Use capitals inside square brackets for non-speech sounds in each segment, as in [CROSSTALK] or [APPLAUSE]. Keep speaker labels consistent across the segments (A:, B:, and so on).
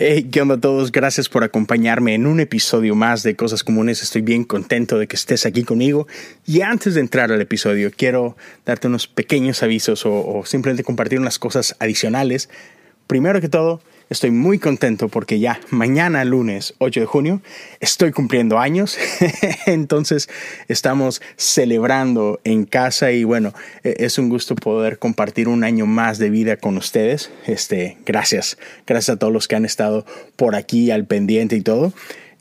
A: Hey, ¿qué onda a todos? Gracias por acompañarme en un episodio más de Cosas Comunes. Estoy bien contento de que estés aquí conmigo. Y antes de entrar al episodio, quiero darte unos pequeños avisos o, o simplemente compartir unas cosas adicionales. Primero que todo, Estoy muy contento porque ya mañana, lunes 8 de junio, estoy cumpliendo años. [LAUGHS] Entonces estamos celebrando en casa y bueno, e-, es un gusto poder compartir un año más de vida con ustedes. Este, gracias. Gracias a todos los que han estado por aquí al pendiente y todo.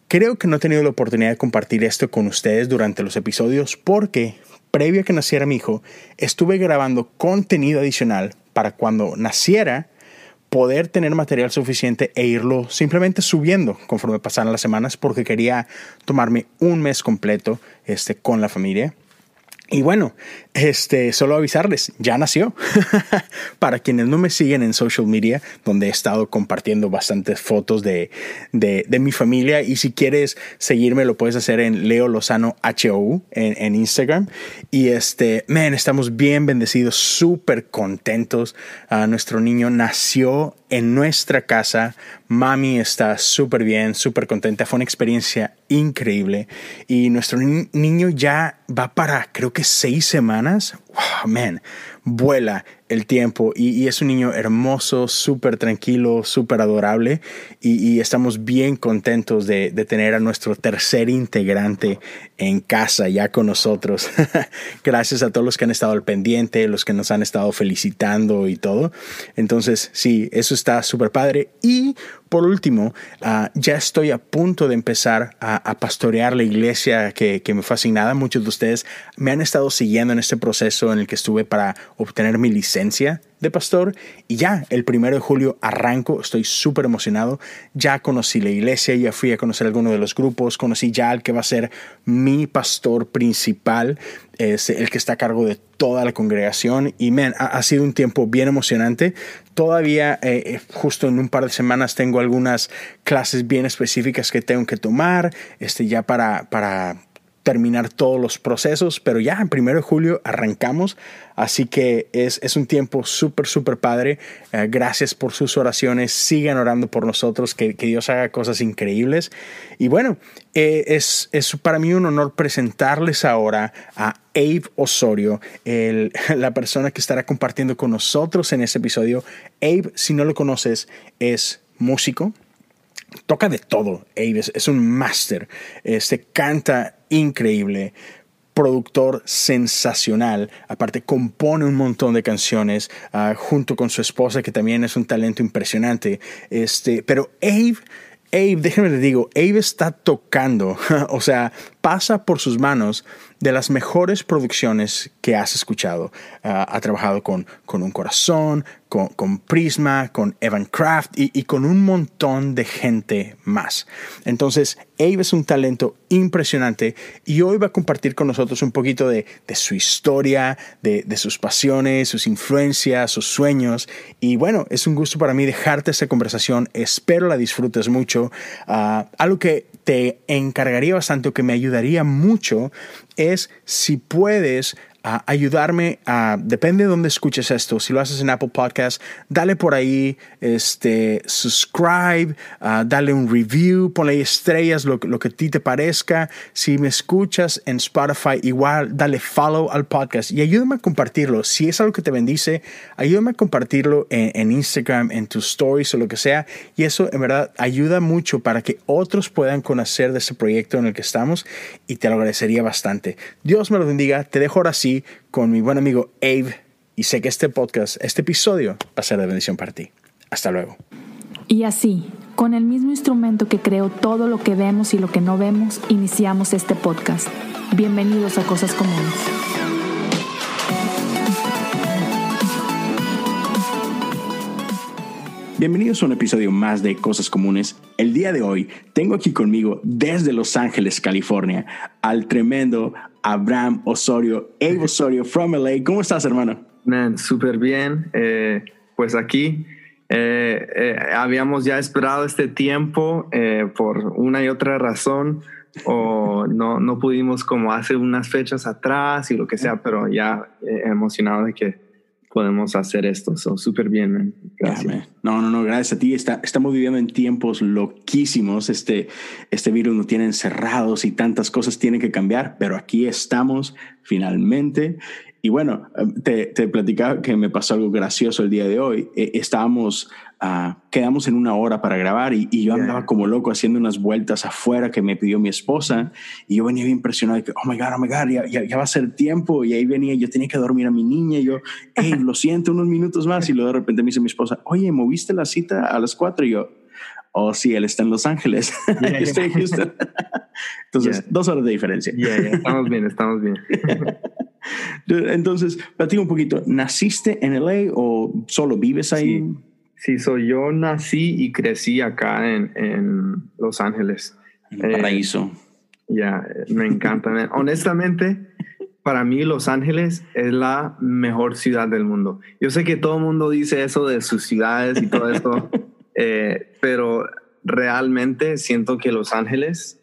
A: Creo que no he tenido la oportunidad de compartir esto con ustedes durante los episodios porque previo a que naciera mi hijo, estuve grabando contenido adicional para cuando naciera poder tener material suficiente e irlo simplemente subiendo conforme pasaran las semanas porque quería tomarme un mes completo este, con la familia. Y bueno, este, solo avisarles, ya nació. [LAUGHS] Para quienes no me siguen en social media, donde he estado compartiendo bastantes fotos de, de, mi familia. Y si quieres seguirme, lo puedes hacer en Leo Lozano HOU en, en Instagram. Y este, man, estamos bien bendecidos, súper contentos. Uh, nuestro niño nació en nuestra casa. Mami está súper bien, súper contenta. Fue una experiencia increíble. Y nuestro ni niño ya va para, creo que seis semanas. Wow, man, vuela el tiempo y, es un niño hermoso, súper tranquilo, súper adorable y, estamos bien contentos de, tener a nuestro tercer integrante en casa ya con nosotros. [LAUGHS] Gracias a todos los que han estado al pendiente, los que nos han estado felicitando y todo. Entonces, sí, eso está súper padre. Y por último, uh, ya estoy a punto de empezar a, a pastorear la iglesia que, que, me fue asignada. Muchos de ustedes me han estado siguiendo en este proceso en el que estuve para obtener mi licencia de pastor. Y ya el primero de julio arranco, estoy súper emocionado, ya conocí la iglesia, ya fui a conocer alguno de los grupos, conocí ya al que va a ser mi pastor principal, es el que está a cargo de toda la congregación. Y man, ha, sido un tiempo bien emocionante. Todavía eh, eh, justo en un par de semanas tengo algunas clases bien específicas que tengo que tomar, este, ya para, para terminar todos los procesos, pero ya en primero de julio arrancamos, así que es, es un tiempo súper, súper padre. Eh, gracias por sus oraciones, sigan orando por nosotros, que, que Dios haga cosas increíbles. Y bueno, eh, es, es, para mí un honor presentarles ahora a Abe Osorio, el, [LAUGHS] la persona que estará compartiendo con nosotros en este episodio. Abe, si no lo conoces, es músico, toca de todo. Aves es un máster. Este canta increíble, productor sensacional. Aparte, compone un montón de canciones uh, junto con su esposa, que también es un talento impresionante. Este, pero Abe. Abe, déjenme le digo, Abe está tocando, [LAUGHS] o sea, pasa por sus manos de las mejores producciones que has escuchado. Uh, ha trabajado con, con Un Corazón, con, Prisma, con Evan Kraft y, con un montón de gente más. Entonces, Abe es un talento impresionante y hoy va a compartir con nosotros un poquito de, su historia, de, sus pasiones, sus influencias, sus sueños. Y bueno, es un gusto para mí dejarte esta conversación. Espero la disfrutes mucho. Uh, algo que te encargaría bastante o que me ayudaría mucho es si puedes a ayudarme a, depende de dónde escuches esto, si lo haces en Apple Podcast, dale por ahí, este, subscribe, uh, dale un review, ponle estrellas, lo, lo, que a ti te parezca. Si me escuchas en Spotify, igual, dale follow al podcast y ayúdame a compartirlo. Si es algo que te bendice, ayúdame a compartirlo en, Instagram, en tus stories o lo que sea. Y eso en verdad ayuda mucho para que otros puedan conocer de ese proyecto en el que estamos y te lo agradecería bastante. Dios me lo bendiga, te dejo ahora sí con mi buen amigo Abe y sé que este podcast, este episodio va a ser de bendición para ti. Hasta luego.
B: Y así, con el mismo instrumento que creó todo lo que vemos y lo que no vemos, iniciamos este podcast. Bienvenidos a Cosas Comunes.
A: Bienvenidos a un episodio más de Cosas Comunes. El día de hoy tengo aquí conmigo desde Los Ángeles, California, al tremendo Abraham Osorio, Abe Osorio from LA. ¿Cómo estás, hermano?
C: Man, súper bien. Eh, pues aquí eh, eh, habíamos ya esperado este tiempo eh, por una y otra razón o no, no pudimos como hace unas fechas atrás y lo que sea, pero ya emocionado de que podemos hacer esto. So, súper bien. Gracias.
A: no, no, no, gracias a ti. Está, estamos viviendo en tiempos loquísimos. Este, este virus nos tiene encerrados y tantas cosas tienen que cambiar, pero aquí estamos finalmente. Y bueno, te, te platicaba que me pasó algo gracioso el día de hoy. Eh, estábamos Ah, quedamos en una hora para grabar y, yo andaba como loco haciendo unas vueltas afuera que me pidió mi esposa y yo venía bien impresionado que, oh my God, oh my God, ya, ya, va a ser tiempo y ahí venía, yo tenía que dormir a mi niña y yo, hey, lo [LAUGHS] siento, unos minutos más y luego de repente me dice mi esposa, oye, ¿moviste la cita a las cuatro? Y yo, oh sí, él está en Los Ángeles, [LAUGHS] estoy en Houston. [LAUGHS] Entonces, dos horas de diferencia.
C: Estamos bien, estamos bien.
A: Entonces, platica un poquito, ¿naciste en LA o solo vives ahí?
C: Sí, soy yo nací y crecí acá en, en Los Ángeles.
A: El paraíso.
C: Eh, ya, me encanta. [LAUGHS] Honestamente, para mí Los Ángeles es la mejor ciudad del mundo. Yo sé que todo el mundo dice eso de sus ciudades y todo esto, [LAUGHS] eh, pero realmente siento que Los Ángeles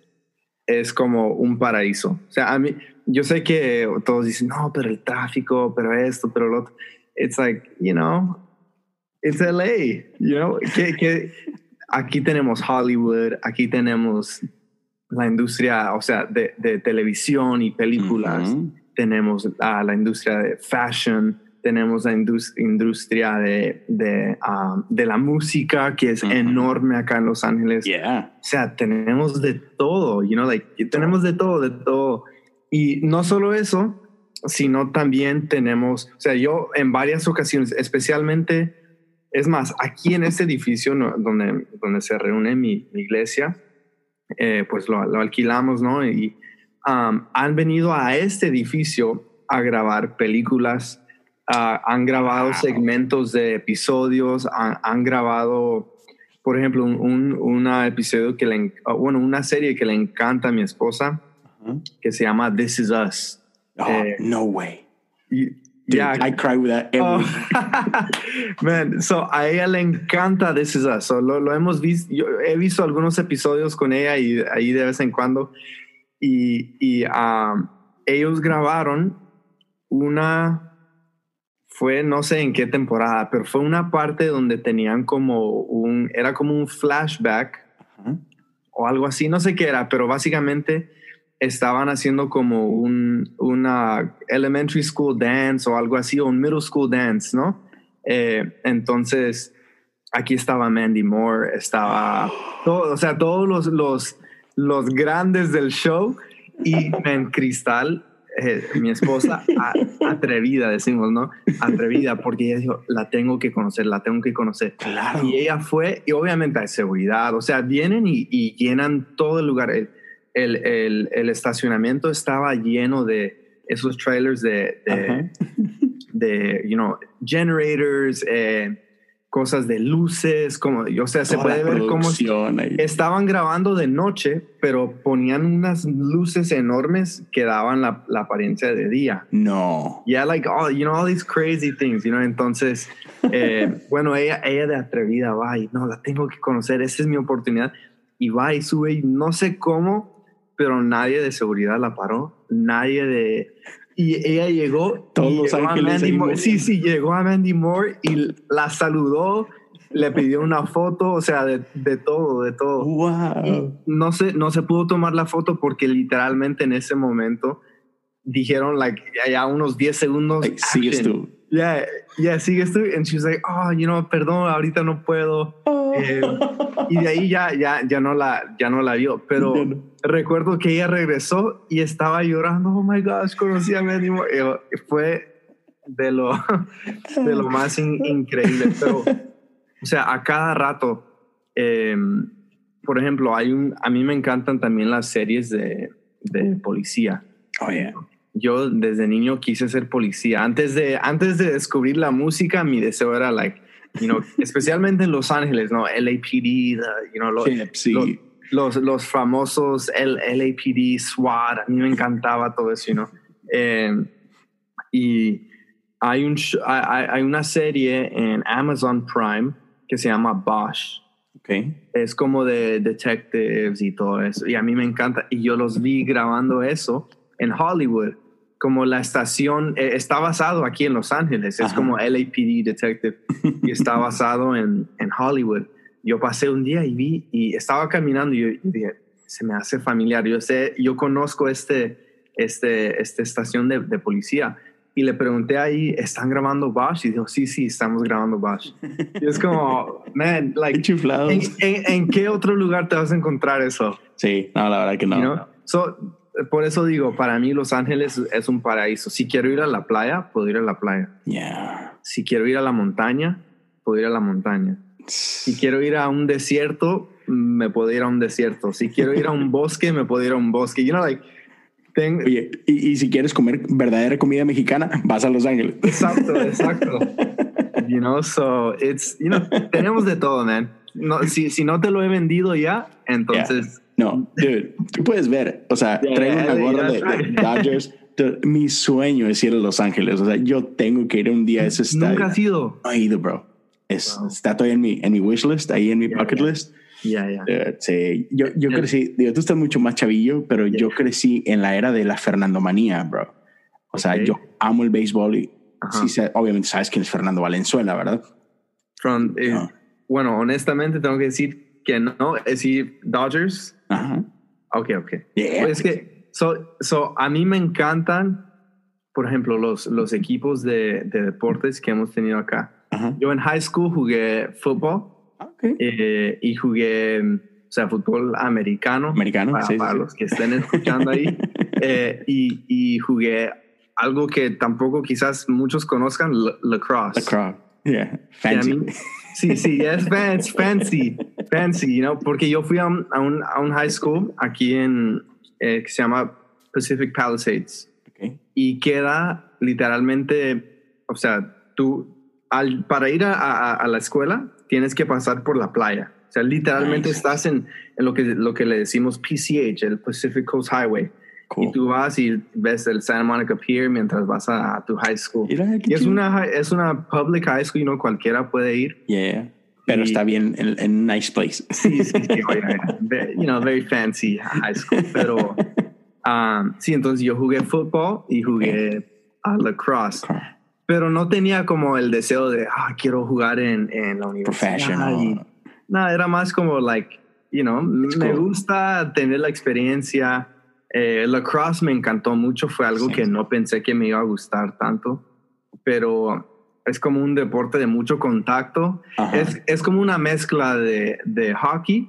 C: es como un paraíso. O sea, a mí, yo sé que todos dicen, no, pero el tráfico, pero esto, pero lo otro. It's like, you know, it's LA, you know, que, aquí tenemos Hollywood, aquí tenemos la industria, o sea, de, de televisión y películas, tenemos la industria de fashion, tenemos la industria de, de, um, de, la música, que es enorme acá en Los Ángeles.
A: Yeah.
C: O sea, tenemos de todo, you know, like, tenemos de todo, de todo. Y no solo eso, sino también tenemos, o sea, yo en varias ocasiones, especialmente es más, aquí en este edificio donde, donde se reúne mi, iglesia, eh, pues lo, alquilamos, ¿no? Y um, han venido a este edificio a grabar películas, uh, han grabado segmentos de episodios, han, grabado, por ejemplo, un, episodio que le, bueno, una serie que le encanta a mi esposa, que se llama This Is Us.
A: Oh, eh, no way. Yeah, I cry with that every
C: oh. [LAUGHS] Man, so a ella le encanta This Is Us. So lo, lo, hemos visto, yo he visto algunos episodios con ella y ahí de vez en cuando. Y, y um, ellos grabaron una, fue no sé en qué temporada, pero fue una parte donde tenían como un, era como un flashback o algo así, no sé qué era, pero básicamente estaban haciendo como un, una elementary school dance o algo así, o un middle school dance, ¿no? Eh, entonces, aquí estaba Mandy Moore, estaba, todo, o sea, todos los, los, los grandes del show y en Cristal, eh, mi esposa, [LAUGHS] atrevida, decimos, ¿no? Atrevida, porque ella dijo, la tengo que conocer, la tengo que conocer.
A: Claro.
C: Y ella fue, y obviamente hay seguridad, o sea, vienen y, y llenan todo el lugar el, el, el, estacionamiento estaba lleno de esos trailers de, de, [LAUGHS] de you know, generators, eh, cosas de luces, como, o sea, se puede ver cómo estaban grabando de noche, pero ponían unas luces enormes que daban la, la apariencia de día.
A: No.
C: Yeah, like, oh, you know, all these crazy things, you know, entonces, eh, [LAUGHS] bueno, ella, ella de atrevida va y no, la tengo que conocer, esa es mi oportunidad. Y va y sube y no sé cómo, pero nadie de seguridad la paró, nadie de... Y ella llegó,
A: Todos
C: llegó a Mandy Moore. Sí, sí, llegó a Mandy Moore y la saludó, le pidió una foto, o sea, de, de todo, de todo.
A: Wow.
C: no se, no se pudo tomar la foto porque literalmente en ese momento dijeron, like, ya unos 10 segundos.
A: sigues tú.
C: Yeah, yeah, sigues tú. And she's like, oh, you know, perdón, ahorita no puedo. Oh. Eh, [LAUGHS] y de ahí ya, ya, ya, no la, ya no la vio. Pero recuerdo que ella regresó y estaba llorando. Oh my gosh, conocí a Mandy Moore. Fue de lo, de lo más increíble. Pero, o sea, a cada rato, em, por ejemplo, hay un, a mí me encantan también las series de, de policía.
A: Oh, yeah.
C: Yo desde niño quise ser policía. Antes de, antes de descubrir la música, mi deseo era like, you know, especialmente en Los Ángeles, ¿no? LAPD, you know, los, los, los, famosos L, LAPD, SWAT, a mí me encantaba todo eso. Eh, y hay, un, hay, hay, una serie en Amazon Prime que se llama Bosch.
A: Okay.
C: Es como de detectives y todo eso. Y a mí me encanta. Y yo los vi grabando eso en Hollywood como la estación eh, está basado aquí en Los Ángeles, es como LAPD Detective y está [LAUGHS] basado en, en, Hollywood. Yo pasé un día y vi y estaba caminando y yo, dije, se me hace familiar, yo sé, yo conozco este, este, esta estación de, de policía y le pregunté ahí, ¿están grabando Bosch? Y dijo, sí, sí, estamos grabando Bosch. Y es como, man, like, ¿en, en, qué otro lugar te vas a encontrar eso?
A: Sí, no, la verdad que no.
C: so, por eso digo, para mí Los Ángeles es un paraíso. Si quiero ir a la playa, puedo ir a la playa.
A: Yeah.
C: Si quiero ir a la montaña, puedo ir a la montaña. Si quiero ir a un desierto, me puedo ir a un desierto. Si quiero ir a un [LAUGHS] bosque, me puedo ir a un bosque. You know, like,
A: Oye, y, y, si quieres comer verdadera comida mexicana, vas a Los Ángeles.
C: Exacto, [LAUGHS] exacto. you know, so it's, you know, tenemos de todo, man. No, si, si no te lo he vendido ya, entonces
A: no, dude, tú puedes ver, o sea, traigo una gorra de, [LAUGHS] Dodgers. Mi sueño es ir a Los Ángeles. O sea, yo tengo que ir un día a ese estadio.
C: Nunca has ido.
A: No he ido, bro. Es, Está todavía en mi, en mi wish list, ahí en mi bucket list.
C: Ya, ya.
A: sí, yo, yo crecí, digo, tú estás mucho más chavillo, pero yo crecí en la era de la Fernando Manía, bro. O sea, yo amo el béisbol y sí, obviamente sabes quién es Fernando Valenzuela, ¿verdad?
C: From, eh, Bueno, honestamente tengo que decir que no, es decir, Dodgers Ajá. Ok, ok. Pues que, so, so, a mí me encantan, por ejemplo, los, los equipos de, de deportes que hemos tenido acá. Yo en high school jugué fútbol okay. eh, y jugué, o sea, fútbol americano.
A: Americano,
C: para,
A: sí,
C: para los que estén escuchando ahí. [LAUGHS] eh, y, y, jugué algo que tampoco quizás muchos conozcan, lacrosse.
A: Lacrosse, yeah, fancy.
C: Sí, sí, es fancy, fancy, you know, porque yo fui a un, a un, a un high school aquí en, eh, que se llama Pacific Palisades. Y queda literalmente, o sea, tú, al, para ir a, a, la escuela, tienes que pasar por la playa. O sea, literalmente estás en, en, lo, que, lo que le decimos PCH, el Pacific Coast Highway. Y tú vas y ves el Santa Monica Pier mientras vas a, tu high school. y es una, es una public high school y no cualquiera puede ir.
A: Yeah. Pero está bien en, un nice place. [LAUGHS]
C: Sí, sí, sí. [LAUGHS] you know, very fancy high school. Pero [LAUGHS] um, sí, entonces yo jugué fútbol y jugué a lacrosse. Pero no tenía como el deseo de, ah, quiero jugar en, en la universidad. Professional. Nada, era más como, like, you know, me gusta tener la experiencia eh, lacrosse me encantó mucho, fue algo que no pensé que me iba a gustar tanto, pero es como un deporte de mucho contacto. Es, es, como una mezcla de, de hockey,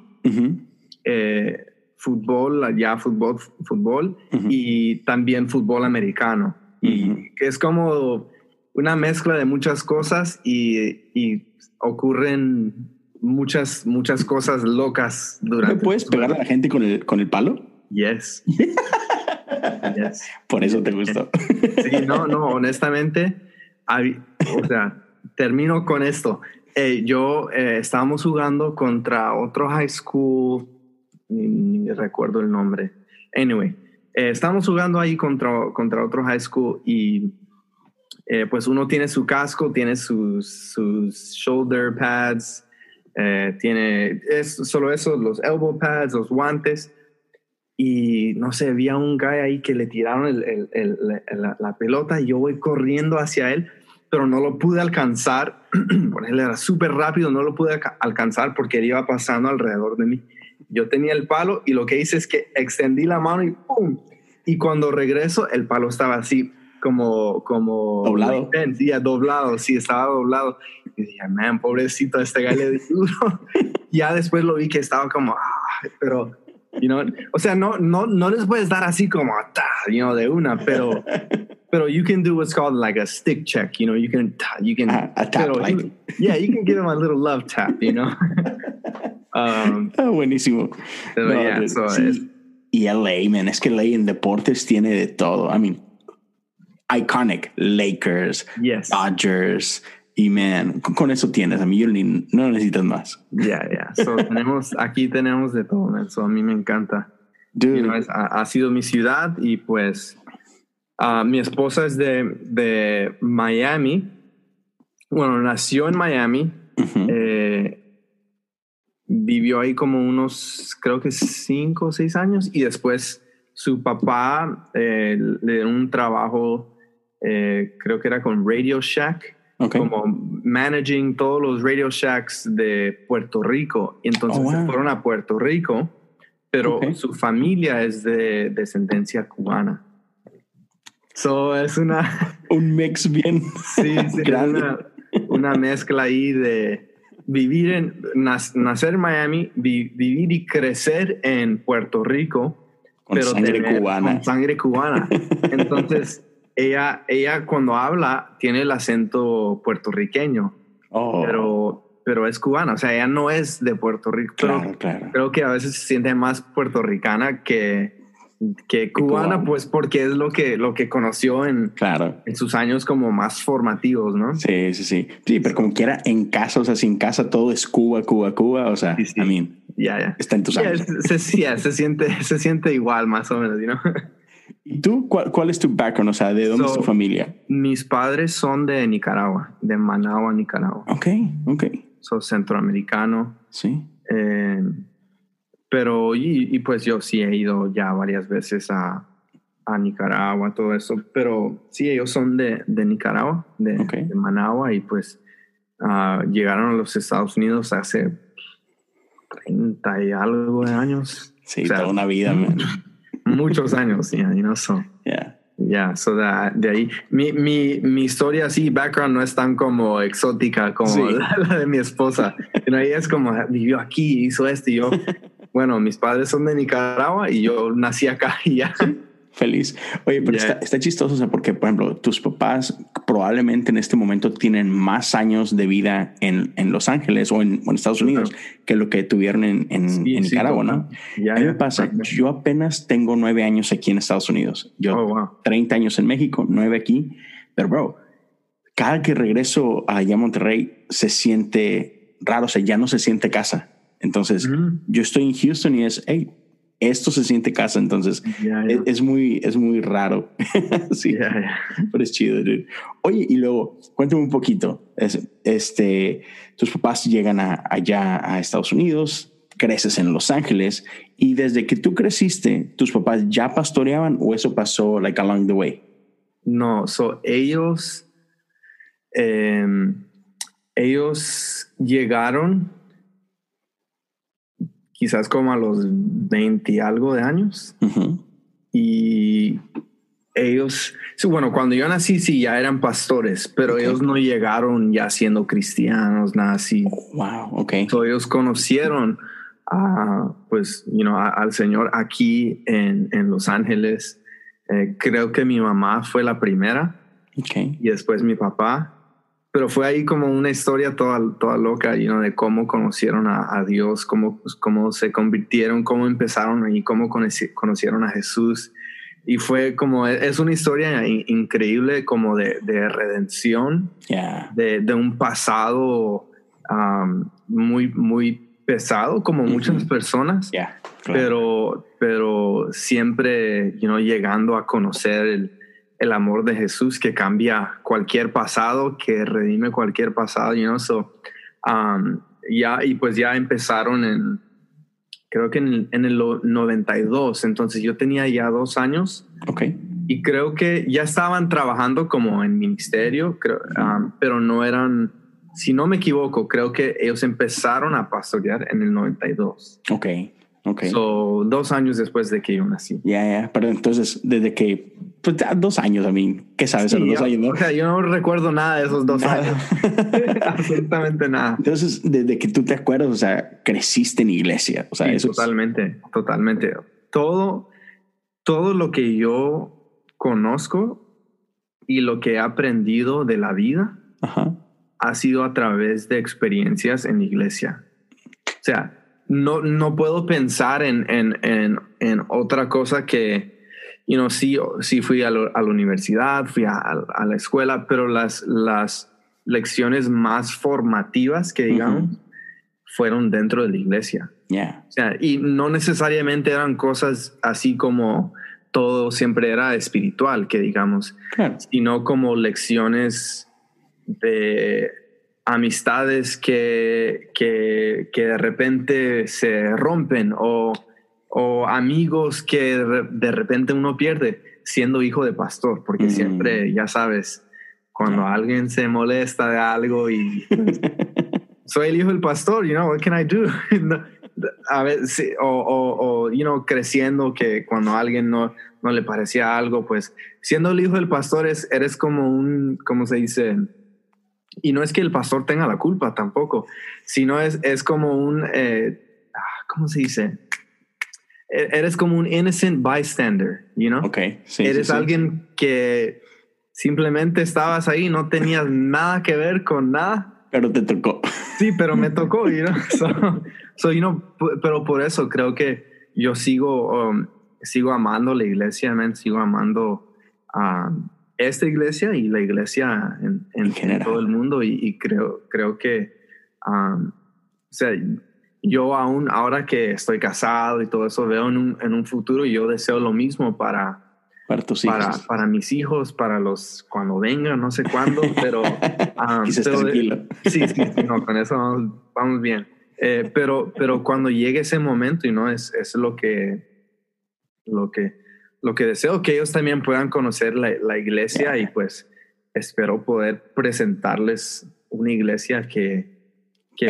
C: eh, fútbol, ya fútbol, fútbol y también fútbol americano. Y es como una mezcla de muchas cosas y, y ocurren muchas, muchas cosas locas durante.
A: ¿Puedes pegar a la gente con el, con el palo? [LAUGHS]
C: Yes.
A: Por eso te gustó.
C: sí, no, no, honestamente, o sea, termino con esto. Eh, yo eh, estábamos jugando contra otro high school, ni, recuerdo el nombre. Anyway, eh, estábamos jugando ahí contra, contra otro high school y pues uno tiene su casco, tiene sus, sus shoulder pads, tiene es solo eso, los elbow pads, los guantes y no sé, había un guy ahí que le tiraron el, el, la, pelota y yo voy corriendo hacia él, pero no lo pude alcanzar, [CLEARS THROAT] por él era súper rápido, no lo pude alcanzar porque él iba pasando alrededor de mí. Yo tenía el palo y lo que hice es que extendí la mano y ¡pum! Y cuando regreso, el palo estaba así, como, como
A: doblado.
C: Sí, doblado, sí, estaba doblado. Y dije, man, pobrecito, este guy le duro. [LAUGHS] ya después lo vi que estaba como, ah, pero You know? O sea, no, no, no les puedes dar así como, you know, de una, pero, [LAUGHS] pero you can do what's called like a stick check, you know, you can, you can,
A: a, a tap, like.
C: yeah, you can give them a little love tap, you know. [LAUGHS]
A: um, oh, buenísimo.
C: no, yeah, so sí.
A: y LA, man, es que LA en deportes tiene de todo. I mean, iconic Lakers,
C: yes.
A: Dodgers, y man, con, eso tienes, a mí yo ni, no necesitas más.
C: Ya, ya. [LAUGHS] tenemos, aquí tenemos de todo, eso a mí me encanta. ha, sido mi ciudad y pues uh, mi esposa es de, de, Miami. Bueno, nació en Miami. eh, vivió ahí como unos, creo que cinco o seis años y después su papá eh, le dio un trabajo, eh, creo que era con Radio Shack,
A: Ok.
C: como managing todos los Radio Shacks de Puerto Rico. Y entonces
A: Oh, wow.
C: se fueron a Puerto Rico, pero
A: Ok.
C: su familia es de descendencia cubana. So es una, [LAUGHS]
A: Un mix bien.
C: sí, sí,
A: Grande.
C: una, una mezcla ahí de vivir en, nacer en Miami, vi- vivir y crecer en Puerto Rico,
A: Con sangre
C: tener-
A: cubana.
C: Con sangre cubana. [LAUGHS] Entonces, ella, ella cuando habla tiene el acento puertorriqueño,
A: Oh,
C: pero, pero es cubana. O sea, ella no es de Puerto Rico. pero
A: claro, claro.
C: creo que a veces se siente más puertorricana que, que cubana,
A: cubana.
C: pues porque es lo que, lo que conoció en,
A: Claro.
C: en sus años como más formativos, ¿no?
A: Sí, sí, sí. Sí, pero como quiera, en casa, o sea, sin casa todo es Cuba, Cuba, Cuba. O sea,
C: Sí, sí.
A: I mean, está en tus años.
C: se, se siente, [LAUGHS] se siente igual, más o menos, ¿no?
A: ¿Y tú cuál, cuál es tu background? O sea, ¿de dónde es tu familia?
C: Mis padres son de Nicaragua, de Managua, Nicaragua.
A: Ok, ok.
C: Soy centroamericano.
A: Sí.
C: eh, pero, y, y pues yo sí he ido ya varias veces a, a Nicaragua, todo eso. Pero sí, ellos son de, de Nicaragua, de, de Managua, y pues ah, llegaron a los Estados Unidos hace 30 y algo de años.
A: Sí,
C: O sea,
A: toda una vida, man. [LAUGHS]
C: Muchos [LAUGHS] años, ya, y no son.
A: Yeah.
C: Ya, so de ahí. Mi, mi, mi historia así, background, no es tan como exótica como
A: Sí.
C: la, [LAUGHS] la de mi esposa. Sino ella es como, vivió aquí, hizo esto. Y yo, [LAUGHS] bueno, mis padres son de Nicaragua y yo nací acá y ya.
A: Feliz. Oye, pero
C: Yeah.
A: está, está chistoso, o sea, porque, por ejemplo, tus papás probablemente en este momento tienen más años de vida en, en Los Ángeles o en, en Estados Unidos que lo que tuvieron en, en-
C: Sí,
A: en
C: sí,
A: Nicaragua, ¿no? a mí me pasa, yo apenas tengo nueve años aquí en Estados Unidos. Yo
C: Oh, wow.
A: 30 años en México, nueve aquí. Pero, bro, cada que regreso allá a Monterrey se siente raro, o sea, ya no se siente casa. Entonces,
C: Ujú.
A: yo estoy en Houston y es, hey, esto se siente casa. Entonces,
C: ya.
A: es, es muy, es muy raro. [LAUGHS] sí, pero es chido, dude. Oye, y luego, cuéntame un poquito. Es- este, tus papás llegan a- allá a Estados Unidos, creces en Los Ángeles, y desde que tú creciste, ¿tus papás ya pastoreaban o eso pasó like along the way?
C: No, so ellos, em, ellos llegaron quizás como a los 20 y algo de años.
A: Ujú.
C: y ellos, sí, bueno, cuando yo nací sí ya eran pastores, pero
A: Ok.
C: ellos no llegaron ya siendo cristianos, nada así.
A: Wow, ok.
C: So, ellos conocieron a, pues, you know, a- al Señor aquí en, en Los Ángeles. Eh, creo que mi mamá fue la primera
A: Ok.
C: y después mi papá. Pero fue ahí como una historia toda, toda loca, you know, de cómo conocieron a, a Dios, cómo, cómo se convirtieron, cómo empezaron y cómo conoci- conocieron a Jesús. Y fue como, es una historia in- increíble como de, de redención,
A: Yeah.
C: de, de un pasado um, muy, muy pesado, como muchas personas
A: Yeah. claro.
C: pero, pero siempre you know, llegando a conocer el, el amor de Jesús que cambia cualquier pasado, que redime cualquier pasado, you know, so, um, ya, y pues ya empezaron en, creo que en el, en el 92, entonces yo tenía ya dos años
A: Ok.
C: y creo que ya estaban trabajando como en ministerio, creo, um, pero no eran, si no me equivoco, creo que ellos empezaron a pastorear en el 92.
A: Ok. Ok.
C: So, dos años después de que yo nací.
A: Ya, ya. Pero entonces, desde que, pues dos años, a mí, ¿qué sabes? a los
C: Sí,
A: dos
C: yo,
A: años, ¿no?
C: O sea, yo no recuerdo nada de esos dos
A: Nada.
C: años. [LAUGHS] [LAUGHS] Absolutamente nada.
A: Entonces, desde que tú te acuerdas, o sea, creciste en iglesia. O sea,
C: Sí,
A: eso es-
C: totalmente, totalmente. Todo, todo lo que yo conozco y lo que he aprendido de la vida
A: Ajá.
C: ha sido a través de experiencias en iglesia. O sea, no, no puedo pensar en, en, en, en otra cosa que, you know, sí, sí fui a, lo- a la universidad, fui a, a la escuela, pero las, las lecciones más formativas que digamos fueron dentro de la iglesia.
A: Ya.
C: O sea, y no necesariamente eran cosas así como todo siempre era espiritual, que digamos,
A: Claro.
C: sino como lecciones de amistades que, que, que de repente se rompen o, o amigos que de repente uno pierde siendo hijo de pastor, porque siempre, ya sabes, cuando alguien se molesta de algo y pues, [LAUGHS] soy el hijo del pastor, you know, what can I do? [LAUGHS] a ver, o, o, o, you know, creciendo que cuando a alguien no, no le parecía algo, pues siendo el hijo del pastor es, eres como un, ¿cómo se dice? Y no es que el pastor tenga la culpa tampoco, sino es, es como un, eh, ah, ¿cómo se dice? E, eres como un innocent bystander, you know?
A: Ok,
C: sí. Eres alguien que simplemente estabas ahí, no tenías nada que ver con nada.
A: Pero te tocó.
C: Sí, pero me [LAUGHS] tocó, you know? So, you know, pero por eso creo que yo sigo, um, sigo amando la iglesia, man, sigo amando a esta iglesia y la iglesia en, en, todo el mundo y, creo, creo que, um, o sea, yo aún ahora que estoy casado y todo eso, veo en un, en un futuro y yo deseo lo mismo para,
A: para tus hijos.
C: Para, para, mis hijos, para los cuando vengan, no sé cuándo, pero. [LAUGHS]
A: Um, tranquilo.
C: Sí, sí, no, con eso vamos, bien. Eh, pero, pero cuando llegue ese momento, y no es, es lo que, lo que, lo que deseo que ellos también puedan conocer la, la iglesia y pues espero poder presentarles una iglesia que, que,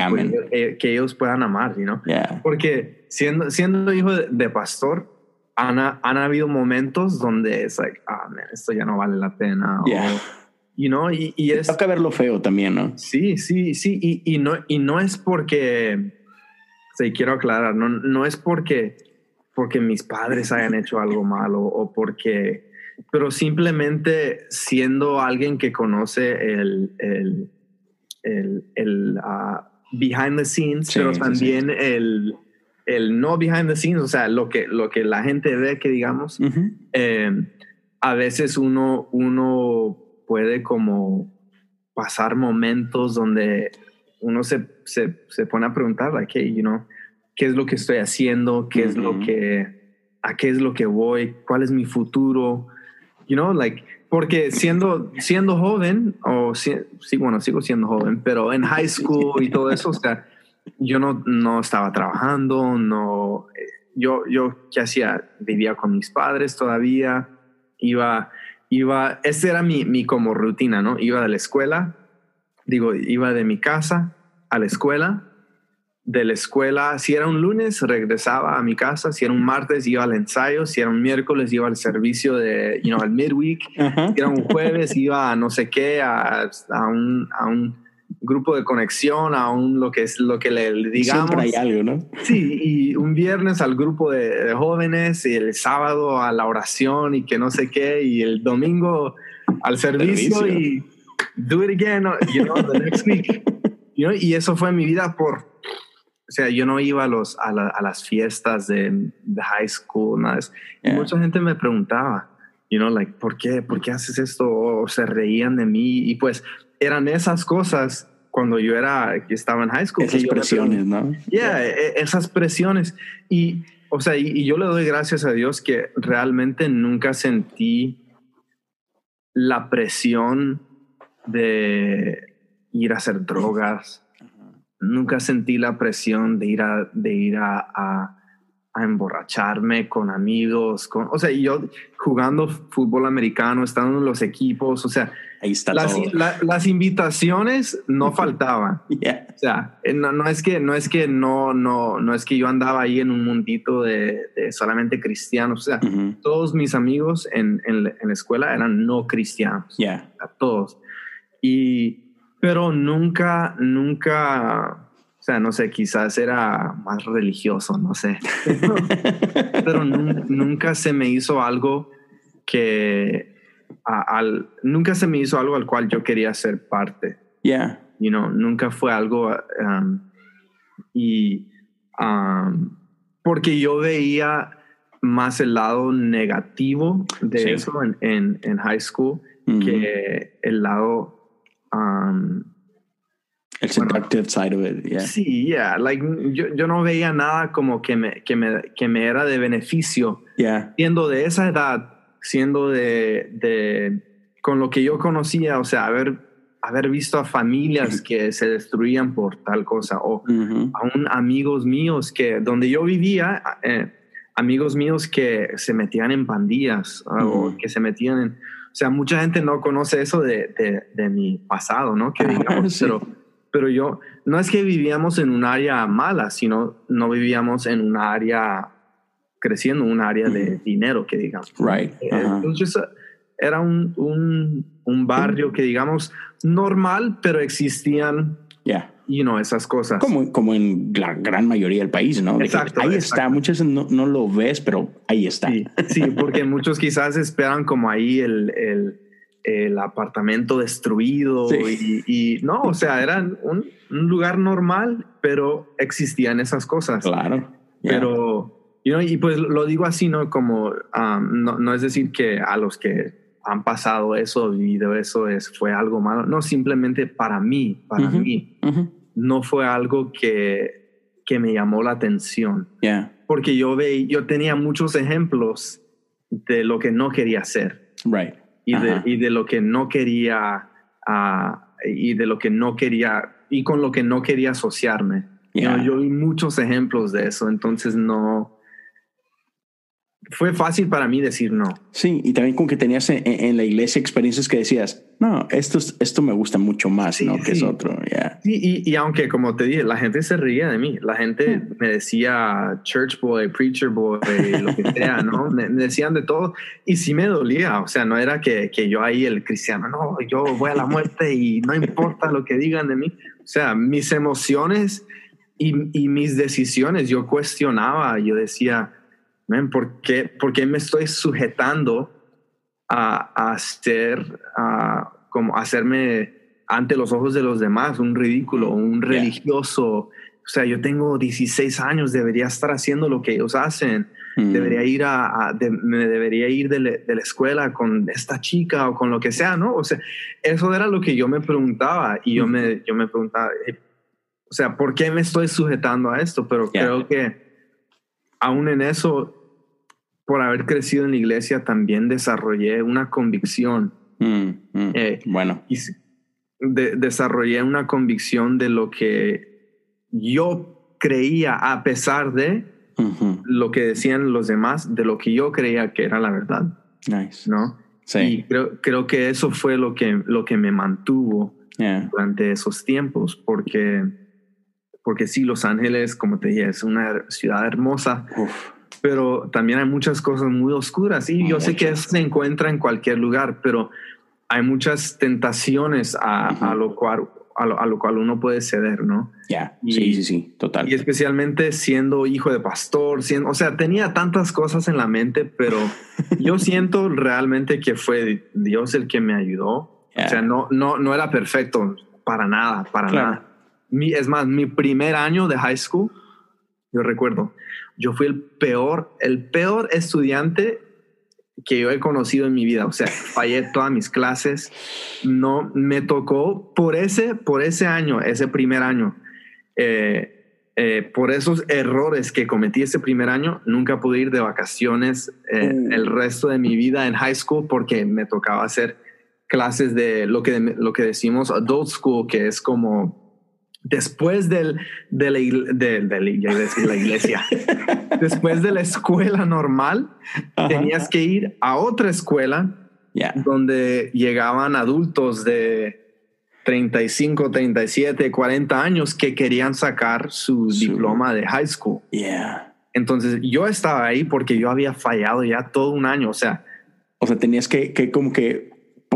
C: eh, que ellos puedan amar, ¿no? Porque siendo, siendo hijo de, pastor, han, han, habido momentos donde es like, ah, man, esto ya no vale la pena.
A: Yeah.
C: you know, y, y es...
A: Toca ver lo feo también, ¿no?
C: Sí, sí, sí. Y, y, no, y no es porque, sí, quiero aclarar, no, no es porque, porque mis padres hayan hecho algo malo o porque, pero simplemente siendo alguien que conoce el, el, el, el uh, behind the scenes, pero también El, el no behind the scenes, o sea, lo que, lo que la gente ve que digamos, eh, a veces uno, uno puede como pasar momentos donde uno se, se, se pone a preguntar, like, you know, ¿qué es lo que estoy haciendo? ¿Qué es lo que, a qué es lo que voy? ¿Cuál es mi futuro? You know, like, porque siendo, siendo joven, o sí, bueno, sigo siendo joven, pero en high school y todo eso, o sea, yo no, no estaba trabajando, no, yo, yo, ¿qué hacía? Vivía con mis padres todavía, iba, iba, esa era mi, mi como rutina, ¿no? Iba de la escuela, digo, iba de mi casa a la escuela, de la escuela, si era un lunes, regresaba a mi casa, si era un martes, iba al ensayo, si era un miércoles, iba al servicio de, you know, al midweek, si era un jueves, iba a no sé qué, a, a, un, a un grupo de conexión, a un lo que es lo que le, digamos.
A: Siempre hay algo, ¿no?
C: Sí, y un viernes al grupo de, jóvenes, y el sábado a la oración y que no sé qué, y el domingo al servicio, y do it again, you know, the next week. You know, y eso fue mi vida por o sea, yo no iba a, los, a, las fiestas de, de, high school, nada. Y mucha gente me preguntaba, you know, like, ¿por qué? ¿Por qué haces esto? O se reían de mí. Y pues eran esas cosas cuando yo era, que estaba en high school.
A: Esas presiones, ¿no?
C: Yeah, e, esas presiones. Y, o sea, y, y yo le doy gracias a Dios que realmente nunca sentí la presión de ir a hacer drogas nunca sentí la presión de ir a, de ir a, a, emborracharme con amigos, con, o sea, yo jugando fútbol americano, estando en los equipos, o sea,
A: Ahí está
C: las, las invitaciones no [LAUGHS] faltaban.
A: O
C: sea, eh, no, no, es que, no es que no, no, no es que yo andaba ahí en un mundito de, solamente cristianos, o sea, todos mis amigos en, en, la escuela eran no cristianos,
A: yeah.
C: a todos. Y pero nunca, nunca, o sea, no sé, quizás era más religioso, no sé. [LAUGHS] Pero, nunca se me hizo algo que, al, nunca se me hizo algo al cual yo quería ser parte.
A: Yeah.
C: You know, nunca fue algo, um, y, um, porque yo veía más el lado negativo de eso en, en, high school que el lado Um,
A: el seductive side of it, yeah.
C: Sí, yeah. Like, yo, yo, no veía nada como que me, que me, que me era de beneficio.
A: Yeah.
C: Siendo de esa edad, siendo de, de, con lo que yo conocía, o sea, haber, haber visto a familias que se destruían por tal cosa, o aún amigos míos que donde yo vivía, eh, amigos míos que se metían en pandillas o que se metían en... O sea, mucha gente no conoce eso de, de, mi pasado, ¿no? Que digamos, pero, pero yo, no es que vivíamos en un área mala, sino no vivíamos en un área creciendo, un área de dinero, que digamos.
A: Right.
C: Eh, entonces, era un, un, un, barrio que digamos normal, pero existían
A: yeah
C: you know, esas cosas.
A: Como, como en la gran mayoría del país, ¿no?
C: Exacto,
A: ahí está, muchas no, no, lo ves, pero ahí está.
C: Sí, porque muchos quizás esperan como ahí el, el, el apartamento destruido y, y, no, o sea, era un, un, lugar normal, pero existían esas cosas.
A: Claro.
C: Pero, you know, y pues lo digo así, ¿no? Como, um, no, no es decir que a los que han pasado eso, vivido eso, es, fue algo malo. No, simplemente para mí, para mí, no fue algo que, que me llamó la atención. Porque yo, ve, yo tenía muchos ejemplos de lo que no quería hacer.
A: Right.
C: Y, de, y de lo que no quería, uh, y de lo que no quería, y con lo que no quería asociarme. yo vi muchos ejemplos de eso, entonces no, fue fácil para mí decir no.
A: Sí, y también con que tenías en, la iglesia experiencias que decías, no, esto, esto me gusta mucho más, ¿no? Que es otro, ya.
C: y, y, aunque, como te dije, la gente se reía de mí. La gente me decía church boy, preacher boy, lo que sea, ¿no? [LAUGHS] Me, decían de todo. Y sí me dolía. O sea, no era que, que yo ahí, el cristiano, no, yo voy a la muerte y no importa lo que digan de mí. O sea, mis emociones y, y mis decisiones, yo cuestionaba, yo decía, ¿por qué, ¿por qué me estoy sujetando a, a hacer, a, como hacerme ante los ojos de los demás un ridículo, un religioso? O sea, yo tengo 16 años, debería estar haciendo lo que ellos hacen. Mm. Debería ir a, me debería ir de, de, la escuela con esta chica o con lo que sea, ¿no? O sea, eso era lo que yo me preguntaba y yo me, yo me preguntaba, o sea, ¿por qué me estoy sujetando a esto? Pero creo que aún en eso, por haber crecido en la iglesia, también desarrollé una convicción.
A: Mm, mm. Eh, bueno.
C: Y desarrollé una convicción de lo que yo creía a pesar de lo que decían los demás, de lo que yo creía que era la verdad.
A: Nice.
C: ¿No?
A: Sí.
C: Y creo, creo que eso fue lo que, lo que me mantuvo durante esos tiempos, porque porque sí, Los Ángeles, como te dije, es una ciudad hermosa, pero también hay muchas cosas muy oscuras. Y yo sé que eso se encuentra en cualquier lugar, pero hay muchas tentaciones a, lo, cual, a, lo, cual uno puede ceder, ¿no?
A: Ya, sí, sí, sí, total.
C: Y especialmente siendo hijo de pastor, siendo, o sea, tenía tantas cosas en la mente, pero yo [LAUGHS] siento realmente que fue Dios el que me ayudó. O sea, no, no, no era perfecto para nada, para nada es más, mi primer año de high school, yo recuerdo, yo fui el peor, el peor estudiante que yo he conocido en mi vida. O sea, fallé todas mis clases. No me tocó por ese, por ese año, ese primer año. Eh, eh, por esos errores que cometí ese primer año, nunca pude ir de vacaciones eh, mm. el resto de mi vida en high school porque me tocaba hacer clases de lo que, lo que decimos adult school, que es como después del, de, la, iglesia, [LAUGHS] después de la escuela normal, tenías que ir a otra escuela donde llegaban adultos de 35, 37, 40 años que querían sacar su, diploma de high school. Entonces yo estaba ahí porque yo había fallado ya todo un año, o sea.
A: O sea, tenías que, que como que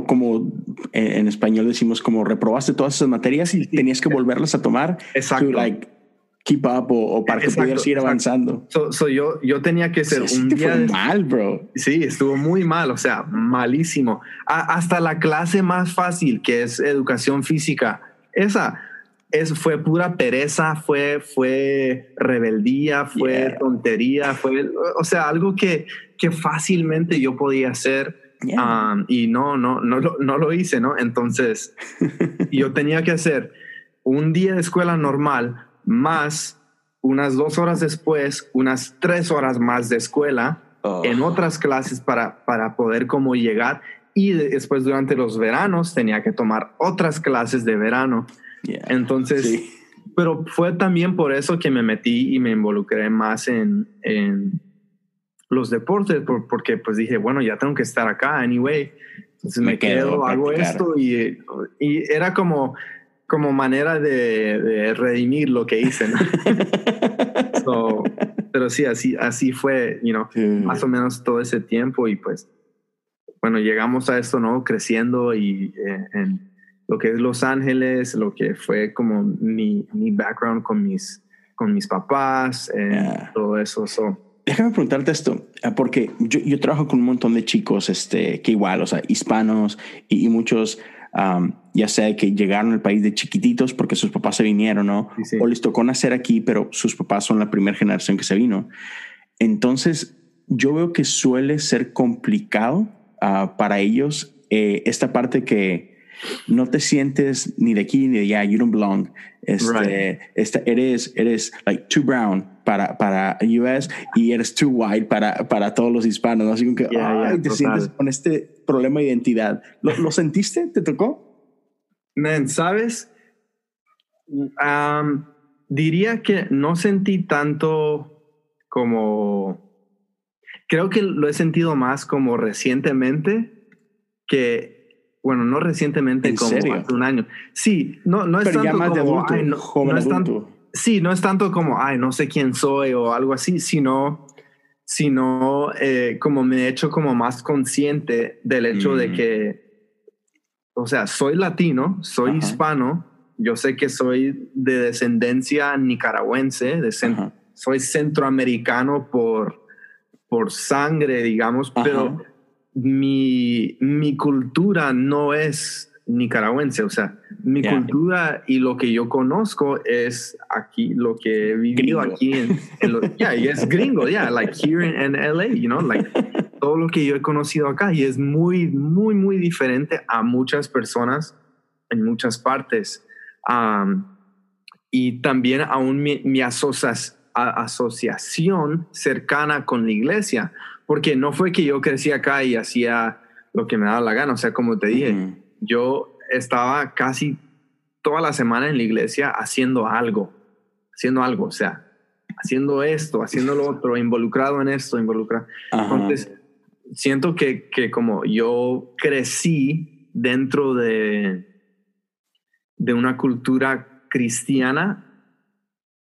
A: como en español decimos, como reprobaste todas esas materias y tenías que volverlas a tomar.
C: Exacto.
A: like, keep up o, para que pudieras ir avanzando.
C: So, yo, yo tenía que ser un día.
A: mal, bro.
C: Sí, estuvo muy mal, o sea, malísimo. hasta la clase más fácil, que es educación física, esa es, fue pura pereza, fue, fue rebeldía, fue tontería, fue, o sea, algo que, que fácilmente yo podía hacer Um, y no, no, no, no lo hice, ¿no? Entonces, [LAUGHS] yo tenía que hacer un día de escuela normal más unas dos horas después, unas tres horas más de escuela oh. en otras clases para, para poder como llegar. Y después durante los veranos tenía que tomar otras clases de verano. Entonces, pero fue también por eso que me metí y me involucré más en, en los deportes porque pues dije, bueno, ya tengo que estar acá anyway. Entonces me, quedo, hago esto y, y, era como, como manera de, redimir lo que hice. [LAUGHS] pero sí, así, así fue, you know, más o menos todo ese tiempo y pues, bueno, llegamos a esto, ¿no? Creciendo y eh, en lo que es Los Ángeles, lo que fue como mi, mi background con mis, con mis papás, eh, todo eso.
A: Déjame preguntarte esto, ah, porque yo, yo, trabajo con un montón de chicos este, que igual, o sea, hispanos y, muchos, ya sea que llegaron al país de chiquititos porque sus papás se vinieron, ¿no? O les tocó nacer aquí, pero sus papás son la primera generación que se vino. Entonces, yo veo que suele ser complicado uh, para ellos eh, esta parte que no te sientes ni de aquí ni de allá, you don't belong. Este, este, eres, eres like too brown para, para US y eres too white para, para todos los hispanos. ¿no? Así que te sientes con este problema de identidad. ¿Lo, ¿Lo, sentiste? ¿Te tocó?
C: Man, ¿sabes? diría que no sentí tanto como... Creo que lo he sentido más como recientemente que bueno, no recientemente, como hace un año. Sí, no, no es tanto como, no, es tanto, sí, no es tanto como, ay, no sé quién soy o algo así, sino, sino eh, como me he hecho como más consciente del hecho de mm. que, o sea, soy latino, soy hispano, yo sé que soy de descendencia nicaragüense, de soy centroamericano por, por sangre, digamos, pero mi, mi cultura no es nicaragüense, o sea, mi cultura y lo que yo conozco es aquí, lo que he vivido aquí en, en yeah, y es gringo, yeah, like here in, LA, you know, like [LAUGHS] todo lo que yo he conocido acá. Y es muy, muy, muy diferente a muchas personas en muchas partes. Um, y también aún mi, mi asociación cercana con la iglesia, porque no fue que yo crecí acá y hacía lo que me daba la gana, o sea, como te dije, yo estaba casi toda la semana en la iglesia haciendo algo, haciendo algo, o sea, haciendo esto, haciendo lo otro, involucrado en esto, involucrado. Entonces, siento que, que como yo crecí dentro de, de una cultura cristiana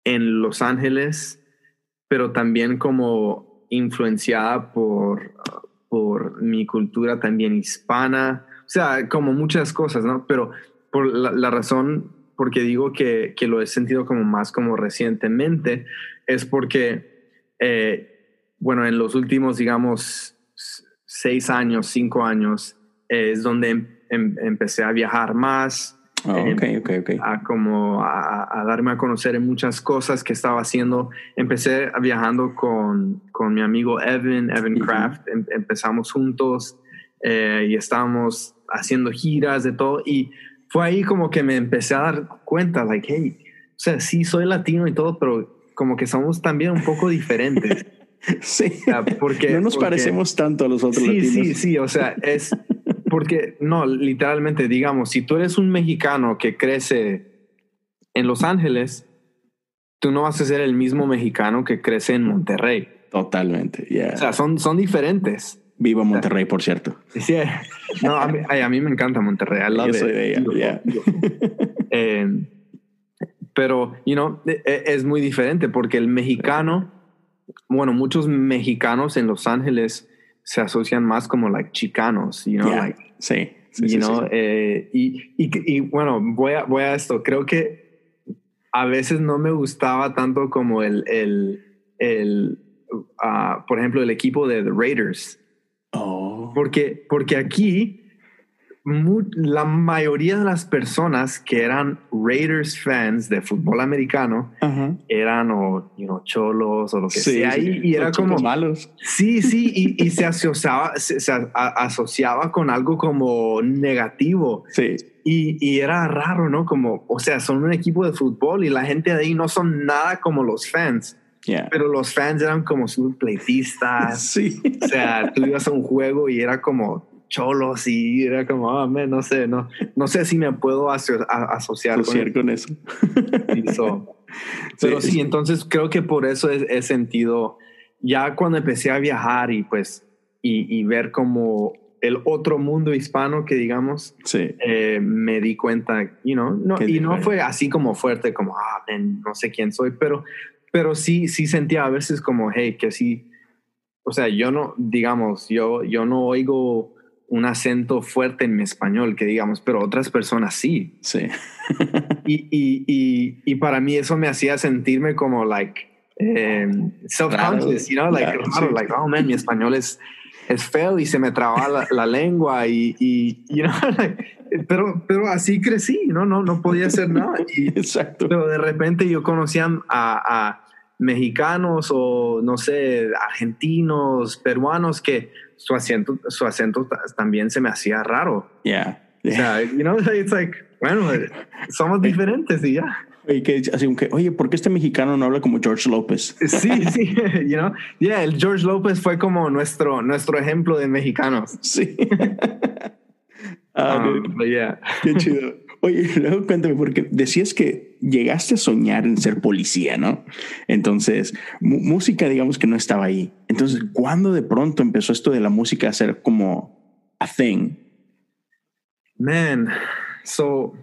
C: en Los Ángeles, pero también como influenciada por, por mi cultura también hispana, sea, como muchas cosas, ¿no? Pero por la, razón porque digo que, que, lo he sentido como más como recientemente es porque, eh, bueno, en los últimos, digamos, seis años, cinco años, es donde em, em, empecé a viajar más,
A: Oh, okay, okay, okay.
C: A como a, darme a conocer en muchas cosas que estaba haciendo. Empecé viajando con, con mi amigo Evan, Evan Craft. Em, empezamos juntos eh, y estábamos haciendo giras de todo. Y fue ahí como que me empecé a dar cuenta, like, hey, o sea, sí soy latino y todo, pero como que somos también un poco diferentes. [LAUGHS]
A: sí, porque no nos parecemos tanto a los otros
C: sí,
A: latinos.
C: Sí, sí, o sea, es porque no, literalmente, digamos, si tú eres un mexicano que crece en Los Ángeles, tú no vas a ser el mismo mexicano que crece en Monterrey.
A: Totalmente, yeah.
C: O sea, son, son diferentes.
A: Vivo Monterrey, por cierto.
C: Sí, no, a mí, me encanta Monterrey. Yo
A: soy de ella, [LAUGHS]
C: eh, pero, you know, e, e, es muy diferente porque el mexicano, bueno, muchos mexicanos en Los Ángeles se asocian más como like chicanos, you know, like,
A: sí,
C: you know, eh, y, y, y, bueno, voy a, voy a esto, creo que a veces no me gustaba tanto como el, el, el uh, por ejemplo, el equipo de The Raiders.
A: Oh.
C: Porque, porque aquí la mayoría de las personas que eran Raiders fans de fútbol americano eran o you cholos o lo que sea y, era como
A: malos.
C: Sí sí y, se asociaba se, asociaba con algo como negativo.
A: Sí.
C: Y, era raro no como o sea son un equipo de fútbol y la gente de ahí no son nada como los fans Pero los fans eran como sus pleitistas. [LAUGHS]
A: Sí.
C: O sea, tú ibas a un juego y era como cholos y era como, ah, no sé, no, no sé si me puedo asociar
A: con, eso. [LAUGHS]
C: Pero sí, entonces creo que por eso he, sentido ya cuando empecé a viajar y pues, y, y ver como el otro mundo hispano que digamos,
A: Sí.
C: eh, me di cuenta, you know, no,
A: Qué
C: y no fue así como fuerte, como, ah, man, no sé quién soy, pero, pero sí, sí sentía a veces como, hey, que sí, o sea, yo no, digamos, yo, yo no oigo un acento fuerte en mi español, que digamos, pero otras personas sí.
A: Sí.
C: Y, y, y, y para mí eso me hacía sentirme como, like, eh, self-conscious, you know, like,
A: Claro,
C: raro,
A: sí.
C: like, oh, man, mi español es, es feo y se me traba la, la lengua y, y, you know, [LAUGHS] like, pero, pero así crecí, ¿no? No, no podía hacer [LAUGHS] nada. Y,
A: Exacto.
C: pero de repente yo conocía a, a mexicanos o, no sé, argentinos, peruanos, que su acento, su acento ta- también se me hacía raro.
A: Yeah.
C: O sea, you know, it's like, bueno, somos diferentes y ya.
A: Oye, que, así que, oye, ¿por qué este mexicano no habla como George López?
C: Sí, [LAUGHS] sí, you know. Yeah, el George López fue como nuestro, nuestro ejemplo de mexicanos.
A: Sí. [LAUGHS] Ah,
C: Um, yeah. [LAUGHS]
A: Qué chido. Oye, [LAUGHS] luego cuéntame, porque decías que llegaste a soñar en ser policía, ¿no? Entonces, música, digamos que no estaba ahí. Entonces, ¿cuándo de pronto empezó esto de la música a ser como a thing?
C: Man, so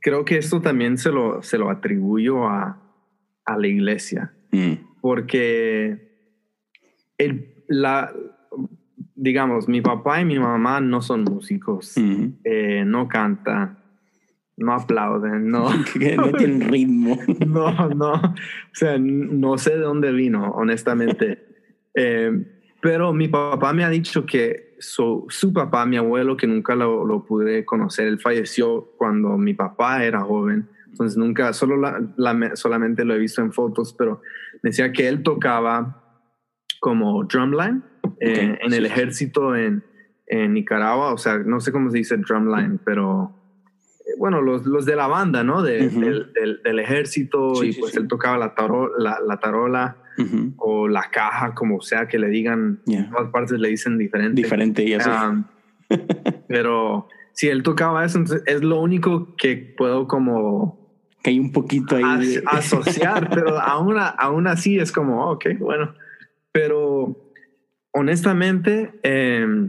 C: creo que esto también se lo, se lo atribuyo a, a la iglesia,
A: Mm,
C: porque el, la, digamos, mi papá y mi mamá no son músicos, eh, no cantan, no aplauden, no, [LAUGHS]
A: no tienen ritmo. [LAUGHS]
C: no, no, o sea, no sé de dónde vino, honestamente. [LAUGHS] Eh, pero mi papá me ha dicho que su, su papá, mi abuelo, que nunca lo, lo pude conocer, él falleció cuando mi papá era joven. Entonces nunca, solo la- la- solamente lo he visto en fotos, pero decía que él tocaba como drumline eh,
A: Ok,
C: en el ejército en, en Nicaragua. O sea, no sé cómo se dice drumline, pero eh, bueno, los, los de la banda, ¿no? De- del, del- del ejército
A: Sí,
C: y pues
A: sí.
C: él tocaba la, taro- la, la tarola o la caja, como sea que le digan.
A: Yeah.
C: En todas partes le dicen diferente.
A: Diferente y así.
C: Um, pero si él tocaba eso, entonces es lo único que puedo como
A: que hay un poquito ahí.
C: as- asociar, pero [LAUGHS] aún, aún así es como, oh, ok, bueno. Pero honestamente, eh,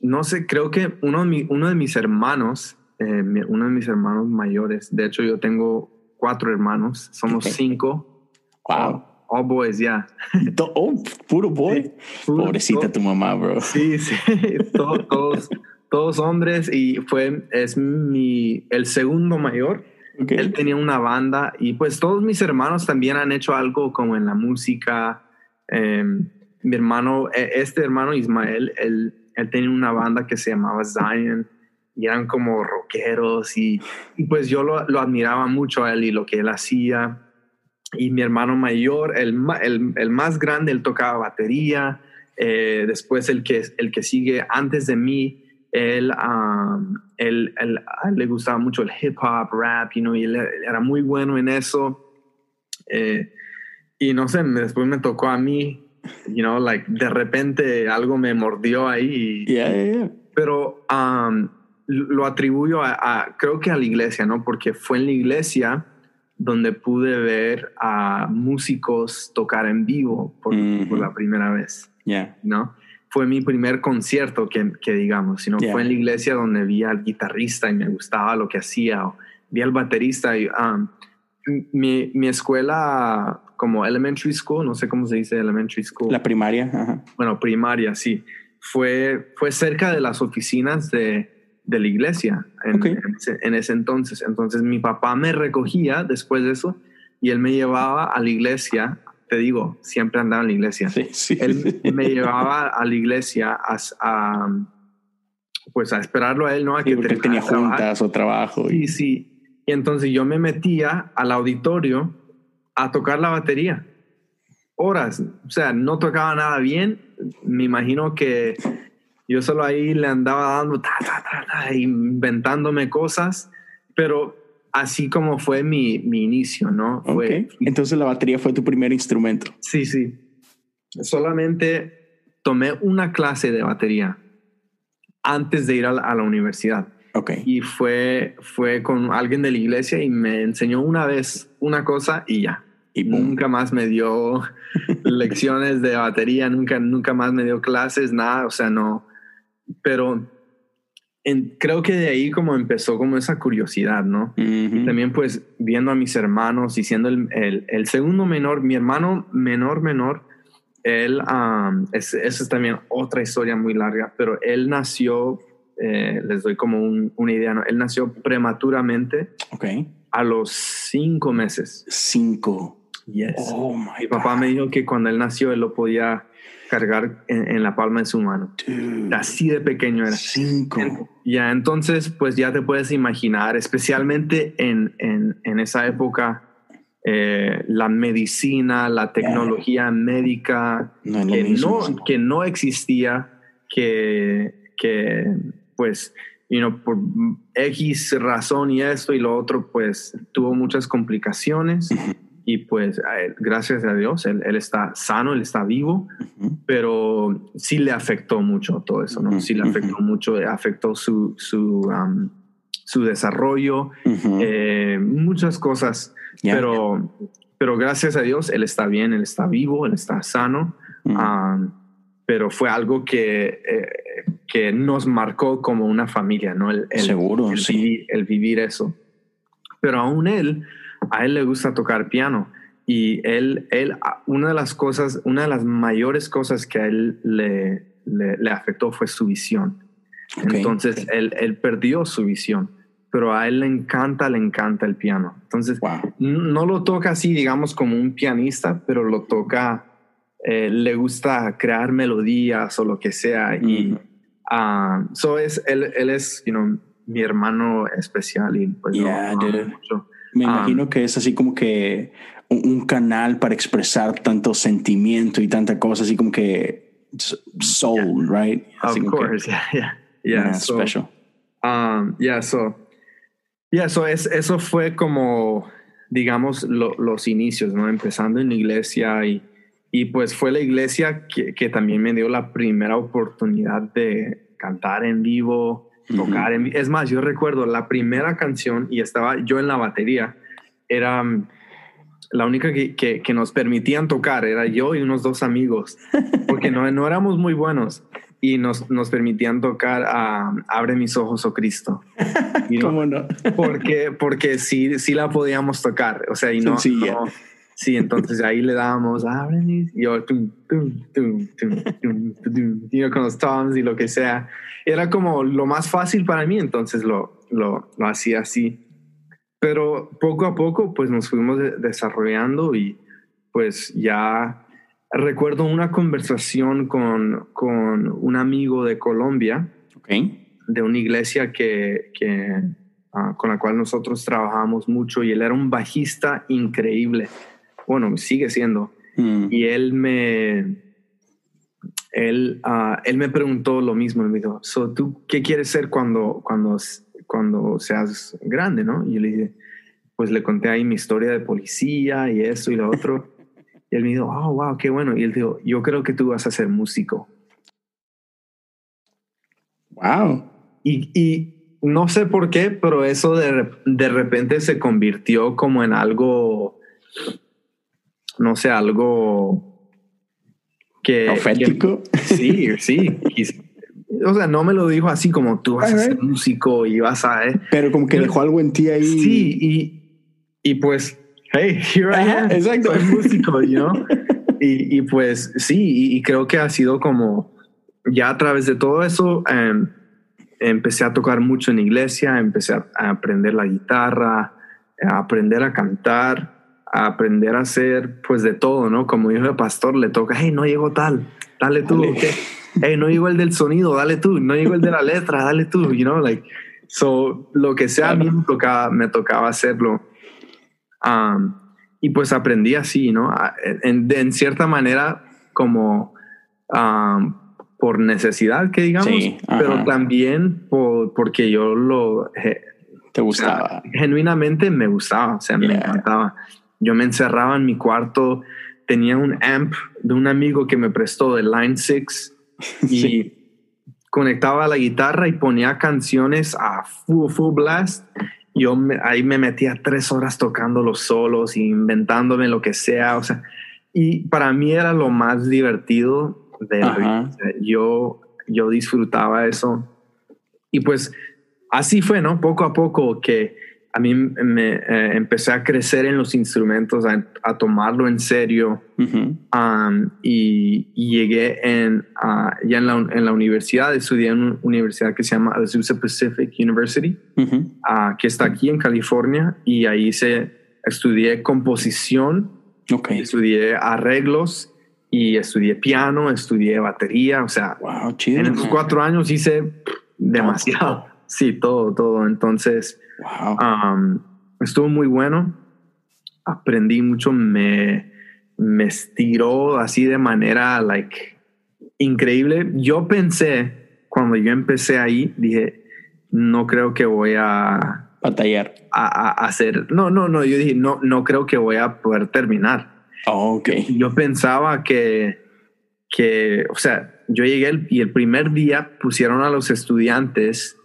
C: no sé, creo que uno de, mi- uno de mis hermanos, eh, uno de mis hermanos mayores, de hecho yo tengo cuatro hermanos, somos
A: Ok.
C: cinco,
A: wow.
C: all boys, ya. [LAUGHS]
A: To- Oh, puro boy.
C: Puro-
A: Pobrecita
C: todo-
A: tu mamá, bro.
C: Sí, sí, [LAUGHS] to- todos, todos hombres y fue, es mi, el segundo mayor.
A: Ok.
C: Él tenía una banda y pues todos mis hermanos también han hecho algo como en la música. Eh, mi hermano, eh, este hermano Ismael, él, él tenía una banda que se llamaba Zion y eran como rockeros y, y pues yo lo, lo admiraba mucho a él y lo que él hacía. Y mi hermano mayor, el, el, el más grande, él tocaba batería. Eh, después el que, el que sigue antes de mí, él, um, él, él- él le gustaba mucho el hip hop, rap, you know, y él era muy bueno en eso. Eh, y no sé, después me tocó a mí, you know, like de repente algo me mordió ahí. y-
A: Yeah, yeah, yeah.
C: pero um, lo atribuyo a, a- creo que a la iglesia, ¿no? Porque fue en la iglesia donde pude ver a músicos tocar en vivo por, por la primera vez,
A: Yeah.
C: ¿no? Fue mi primer concierto que, que digamos, sino fue en la iglesia donde vi al guitarrista y me gustaba lo que hacía, o vi al baterista y um, mi, mi escuela como elementary school, no sé cómo se dice elementary school
A: La primaria. Ajá.
C: bueno, primaria, sí, fue, fue cerca de las oficinas de, de la iglesia en, ese, en ese entonces. Entonces mi papá me recogía después de eso y él me llevaba a la iglesia. Te digo, siempre andaba en la iglesia.
A: Sí, sí.
C: Él me llevaba a la iglesia a, a, pues a esperarlo a él, ¿no? A
A: Sí, porque él tenía juntas o trabajo.
C: Sí,
A: Y,
C: sí. Y entonces yo me metía al auditorio a tocar la batería. Horas. O sea, no tocaba nada bien. Me imagino que yo solo ahí le andaba dando, ta, ta, ta, ta, inventándome cosas. Pero así como fue mi, mi inicio, ¿no? Fue,
A: ok. Entonces la batería fue tu primer instrumento.
C: Sí, sí. Solamente tomé una clase de batería antes de ir a la- a la universidad
A: Ok.
C: y fue, fue con alguien de la iglesia y me enseñó una vez una cosa y ya.
A: Y
C: nunca más me dio [LAUGHS] lecciones de batería, nunca, nunca más me dio clases, nada, o sea, no. Pero en- creo que de ahí como empezó como esa curiosidad, ¿no?
A: Ujú.
C: También pues viendo a mis hermanos y siendo el, el- el segundo menor, mi hermano menor, menor, él, um, es, esa es también otra historia muy larga, pero él nació, eh, les doy como un- una idea, ¿no? Él nació prematuramente
A: Ok.
C: a los cinco meses.
A: Cinco.
C: Yes.
A: Oh my
C: Mi papá
A: God.
C: me dijo que cuando él nació él lo podía cargar en, en la palma de su mano.
A: Dude.
C: Así de pequeño era.
A: Cinco.
C: Ya, entonces, pues ya te puedes imaginar, especialmente en, en, en esa época, eh, la medicina, la tecnología médica,
A: No
C: que,
A: mismo.
C: no, que no existía, que, que pues, you know, por X razón y esto y lo otro, pues tuvo muchas complicaciones. Y pues, gracias a Dios, él, él está sano, él está vivo
A: Ujú.
C: pero sí le afectó mucho todo eso, ¿no? Sí le afectó mucho, afectó su, su, um, su desarrollo,
A: Ujú.
C: eh, muchas cosas,
A: Ya.
C: pero, pero gracias a Dios él está bien, él está vivo, él está sano, um, pero fue algo que, eh, que nos marcó como una familia, ¿no? El, el-
A: Seguro,
C: el
A: sí.
C: vivir, el vivir eso. Pero aún él, a él le gusta tocar piano. Y él, él, una de las cosas, una de las mayores cosas que a él le, le, le afectó fue su visión. Entonces, él, él perdió su visión, pero a él le encanta, le encanta el piano. Entonces,
A: Wow.
C: no lo toca así, digamos, como un pianista, pero lo toca, eh, le gusta crear melodías o lo que sea. Y
A: Ujú.
C: ah, so es, él, él es, you know, mi hermano especial y pues lo
A: Yeah,
C: amo
A: dude.
C: mucho.
A: Me
C: Ah.
A: imagino que es así como que un, un canal para expresar tanto sentimiento y tanta cosa, así como que soul, right?
C: Of
A: Así que-
C: course, [LAUGHS] yeah, yeah,
A: yeah,
C: yeah. so,
A: special.
C: Um, yeah, so, yeah, so es, eso fue como, digamos, lo- los inicios, ¿no? Empezando en la iglesia y, y pues fue la iglesia que, que también me dio la primera oportunidad de cantar en vivo, tocar. Es más, yo recuerdo la primera canción y estaba yo en la batería, era um, la única que, que, que nos permitían tocar, era yo y unos dos amigos, porque no, no éramos muy buenos y nos, nos permitían tocar a Abre mis ojos, oh Cristo. [LAUGHS] Y
A: ¿Cómo no?
C: porque, porque sí, sí la podíamos tocar, o sea, y no,
A: Sencilla.
C: no- sí, entonces ahí le dábamos, y yo, tum, tum, tum, y yo con los toms y lo que sea, era como lo más fácil para mí, entonces lo, lo, lo hacía así, pero poco a poco pues nos fuimos de- desarrollando y pues ya recuerdo una conversación con, con un amigo de Colombia,
A: Ok.
C: de una iglesia que, que, ah, con la cual nosotros trabajamos mucho y él era un bajista increíble. Bueno, sigue siendo.
A: Mm.
C: Y él me, él, ah, él me preguntó lo mismo. Me dijo, so, ¿tú qué quieres ser cuando, cuando, cuando seas grande? ¿no? Y yo le dije, pues le conté ahí mi historia de policía y eso y lo otro. [LAUGHS] Y él me dijo, oh, wow, qué bueno. Y él dijo, yo creo que tú vas a ser músico.
A: Wow.
C: Y, y no sé por qué, pero eso de, de repente se convirtió como en algo, no sé, algo que...
A: Profético.
C: que- sí, sí. O sea, no me lo dijo así como tú vas a ser
A: Alright.
C: músico y vas a... eh".
A: Pero como que dejó algo en ti ahí.
C: Sí, y, y pues, hey, here I am.
A: exacto.
C: Soy músico, you know? [LAUGHS] y, y pues sí, y, y creo que ha sido como, ya a través de todo eso, em, empecé a tocar mucho en iglesia, empecé a, a aprender la guitarra, a aprender a cantar, a aprender a hacer pues de todo, ¿no? Como hijo de pastor le toca, hey, no llegó tal, dale tú,
A: Dale.
C: hey, no llegó el del sonido, dale tú, no llegó el de la letra, dale tú, you know, like, so, lo que sea, a mí me tocaba, me tocaba hacerlo. Um, y pues aprendí así, ¿no? En, en cierta manera, como um, por necesidad, que digamos,
A: Sí,
C: pero también por, porque yo lo je-
A: Te
C: o sea,
A: gustaba.
C: genuinamente me gustaba, o sea, me encantaba. Yo me encerraba en mi cuarto, tenía un amp de un amigo que me prestó de Line 6 [LAUGHS] y
A: Sí.
C: conectaba la guitarra y ponía canciones a full, full blast yo ahí me metía tres horas tocando los solos, inventándome lo que sea, o sea, y para mí era lo más divertido de la vida. yo, yo disfrutaba eso. Y pues así fue, ¿no? Poco a poco que a mí me eh, empecé a crecer en los instrumentos, a, tomarlo en serio um, y, llegué en, ya en la, en la, universidad, estudié en una universidad que se llama Azusa Pacific University, uh, que está aquí en California y ahí se estudié composición, okay. estudié arreglos y estudié piano, estudié batería, o sea, en esos cuatro años hice demasiado. Sí, todo, todo. Entonces, um, estuvo muy bueno. Aprendí mucho, me, me estiró así de manera, like, increíble. Yo pensé, cuando yo empecé ahí, dije, no creo que voy a...
A: Batallar.
C: A, hacer... No, no, no, yo dije, no, no creo que voy a poder terminar.
A: Oh, ok.
C: Yo, pensaba que, que, o sea, yo llegué y el primer día pusieron a los estudiantes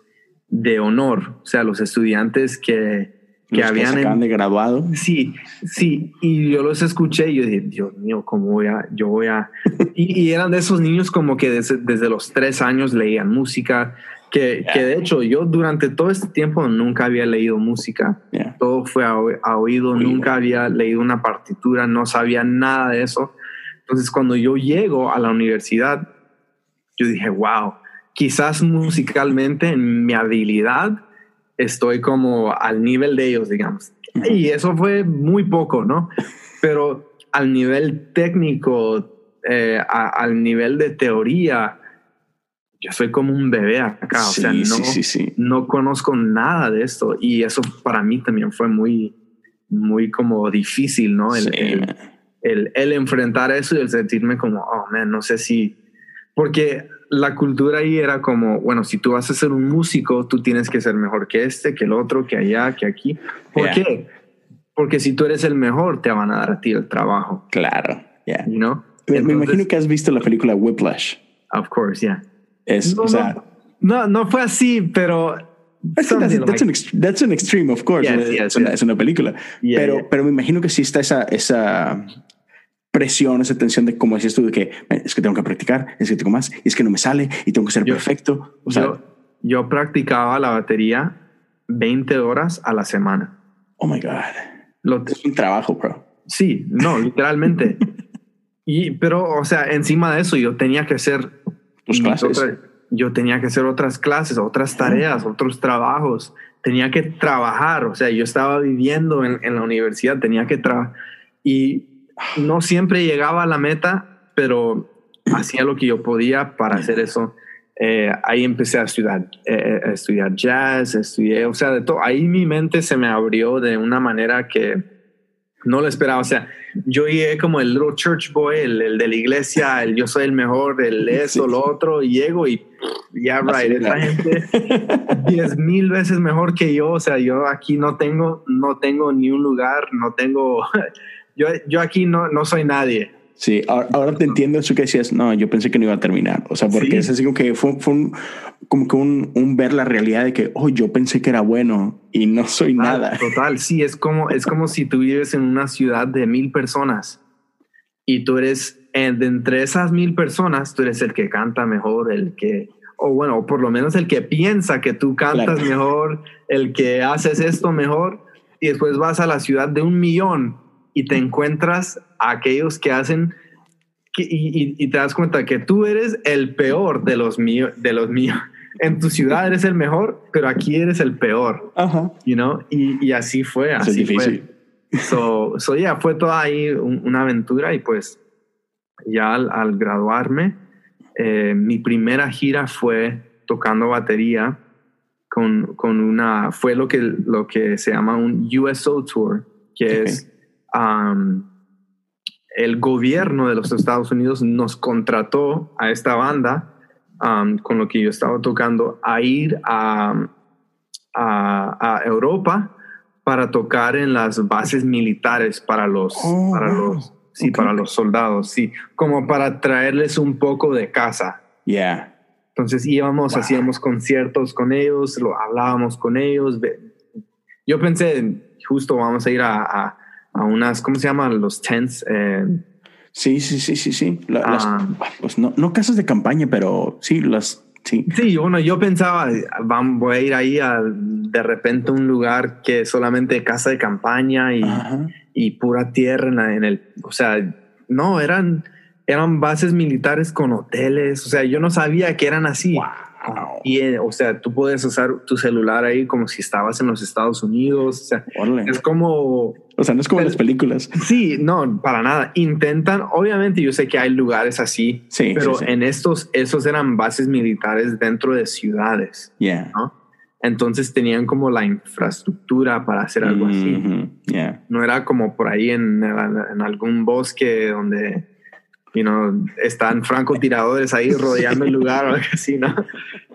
C: de honor, o sea, los estudiantes que, que habían...
A: Que de graduado.
C: Sí, sí, y yo los escuché y yo dije, Dios mío, ¿cómo voy a...? Yo voy a... [LAUGHS] y, eran de esos niños como que desde, los tres años leían música, que, que, de hecho yo durante todo este tiempo nunca había leído música, todo fue a, oído, nunca había leído una partitura, no sabía nada de eso. Entonces cuando yo llego a la universidad, yo dije, wow, quizás musicalmente en mi habilidad estoy como al nivel de ellos, digamos. Y eso fue muy poco, ¿no? Pero al nivel técnico, eh, al nivel de teoría, yo soy como un bebé acá. o sea, no, no conozco nada de esto. Y eso para mí también fue muy, muy como difícil, ¿no? El, el, el, el enfrentar eso y el sentirme como, oh, man, no sé si... Porque la cultura ahí era como, bueno, si tú vas a ser un músico, tú tienes que ser mejor que este, que el otro, que allá, que aquí. ¿Por qué? Porque si tú eres el mejor, te van a dar a ti el trabajo.
A: Claro,
C: yeah. You know?
A: me, imagino que has visto la película Whiplash.
C: Of course, yeah.
A: Es,
C: no,
A: o sea,
C: no, no, fue así, pero
A: that's, that's, an, extreme, of course. es, una, es, una, película. pero, pero me imagino que sí está esa, esa presión, esa tensión de, como decías tú, de que es que tengo que practicar, es que tengo más, y es que no me sale y tengo que ser perfecto. O sea,
C: yo, practicaba la batería 20 horas a la semana.
A: Oh my God. Lo es un trabajo, bro.
C: Sí, no, [LAUGHS] literalmente. y, pero, o sea, encima de eso, yo tenía que hacer
A: tus clases.
C: yo tenía que hacer otras clases, otras tareas, otros trabajos. Tenía que trabajar. O sea, yo estaba viviendo en, en la universidad, tenía que trabajar. Y no siempre llegaba a la meta, pero hacía lo que yo podía para hacer eso. Eh, ahí empecé a estudiar, eh, a estudiar jazz, estudié, o sea, de todo. Ahí mi mente se me abrió de una manera que no lo esperaba. O sea, yo llegué como el little church boy, el, de la iglesia, el yo soy el mejor, el [LAUGHS] eso, lo otro, y llego y ya, right, esta gente [LAUGHS] diez mil veces mejor que yo. O sea, yo aquí no tengo, no tengo ni un lugar, no tengo yo, yo aquí no, no soy nadie.
A: Sí, ahora, te entiendo eso que decías, no, yo pensé que no iba a terminar. O sea, porque es así como que fue, fue un, como que un, un, ver la realidad de que, oh, yo pensé que era bueno y no soy nada.
C: Total, sí, es como, es como si tú vives en una ciudad de mil personas y tú eres, eh, entre esas mil personas, tú eres el que canta mejor, el que, o bueno, por lo menos el que piensa que tú cantas mejor, el que haces esto mejor, y después vas a la ciudad de un millón y te encuentras a aquellos que hacen y, te das cuenta que tú eres el peor de los míos, de los míos. En tu ciudad eres el mejor, pero aquí eres el peor. Ajá. You know? y, y así fue, así es difícil. fue. So, so yeah, fue toda ahí una aventura y pues ya al, graduarme, eh, mi primera gira fue tocando batería con, con, una, fue lo que, lo que se llama un USO Tour, que es el gobierno de los Estados Unidos nos contrató a esta banda con lo que yo estaba tocando a ir a, a, Europa para tocar en las bases militares para los, oh, para los, sí, para los soldados, sí, como para traerles un poco de casa.
A: Yeah.
C: Entonces íbamos, hacíamos conciertos con ellos, lo hablábamos con ellos, yo pensé, justo vamos a ir a, a, a unas, ¿cómo se llaman? Los tents. Eh,
A: Sí, sí, sí, sí, sí. La- las-
C: Ah.
A: pues no, no casas de campaña, pero sí, las, sí.
C: Sí, bueno, yo pensaba, vam- voy a ir ahí a de repente un lugar que es solamente casa de campaña y, y pura tierra en, la- en el, o sea, no, eran, eran bases militares con hoteles, o sea, yo no sabía que eran así.
A: Wow.
C: Y, eh, o sea, tú puedes usar tu celular ahí como si estabas en los Estados Unidos, o sea, es como,
A: O sea, no es como las películas.
C: sí, no, para nada, intentan, obviamente yo sé que hay lugares así,
A: Sí,
C: pero
A: sí, sí.
C: en estos, esos eran bases militares dentro de ciudades.
A: Yeah.
C: ¿no? Entonces tenían como la infraestructura para hacer algo así.
A: Mhm. Yeah.
C: No era como por ahí en, en algún bosque donde you know, están francotiradores ahí rodeando el lugar o algo así, ¿no?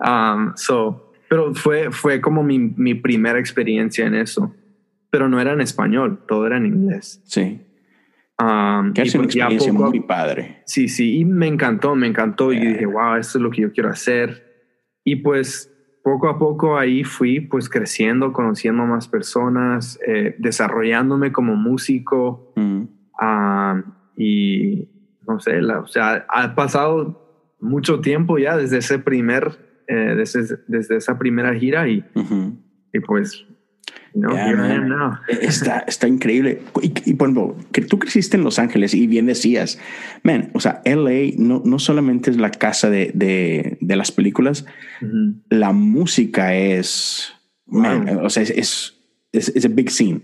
C: Um, so, pero fue, fue como mi, mi primera experiencia en eso. Pero no era en español, todo era en inglés.
A: Sí.
C: Um,
A: Que
C: y
A: es una
C: pues
A: experiencia
C: poco
A: muy padre.
C: Sí, sí, y me encantó, me encantó. Y
A: Yeah.
C: dije, wow, esto es lo que yo quiero hacer. Y pues poco a poco ahí fui pues creciendo, conociendo más personas, eh, desarrollándome como músico.
A: Mm.
C: ah, y no sé, la- o sea, ha pasado mucho tiempo ya desde ese primer, eh, desde, desde esa primera gira y,
A: Ujú.
C: y pues, know,
A: Yeah, man.
C: now.
A: Está, está increíble. Y, y por ejemplo, que tú creciste en Los Ángeles y bien decías, man, o sea, LA no, no solamente es la casa de, de, de las películas,
C: Ujú.
A: la música es, man,
C: Wow.
A: o sea, es, es, es, es a big scene.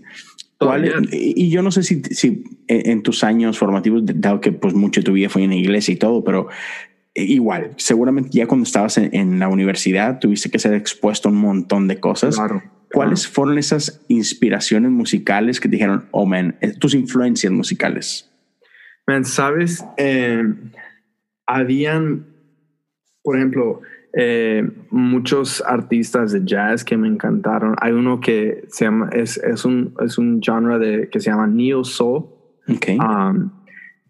A: ¿Cuál y yo no sé si, si en tus años formativos, dado que pues mucho de tu vida fue en la iglesia y todo, pero igual, seguramente ya cuando estabas en, en la universidad tuviste que ser expuesto a un montón de cosas.
C: Claro.
A: ¿Cuáles fueron esas inspiraciones musicales que te dijeron, oh man, eh, tus influencias musicales?
C: Man, sabes, Eh, habían, por ejemplo, eh, muchos artistas de jazz que me encantaron. Hay uno que se llama, es, es un, es un genre de, que se llama Neo Soul,
A: Ok.
C: um,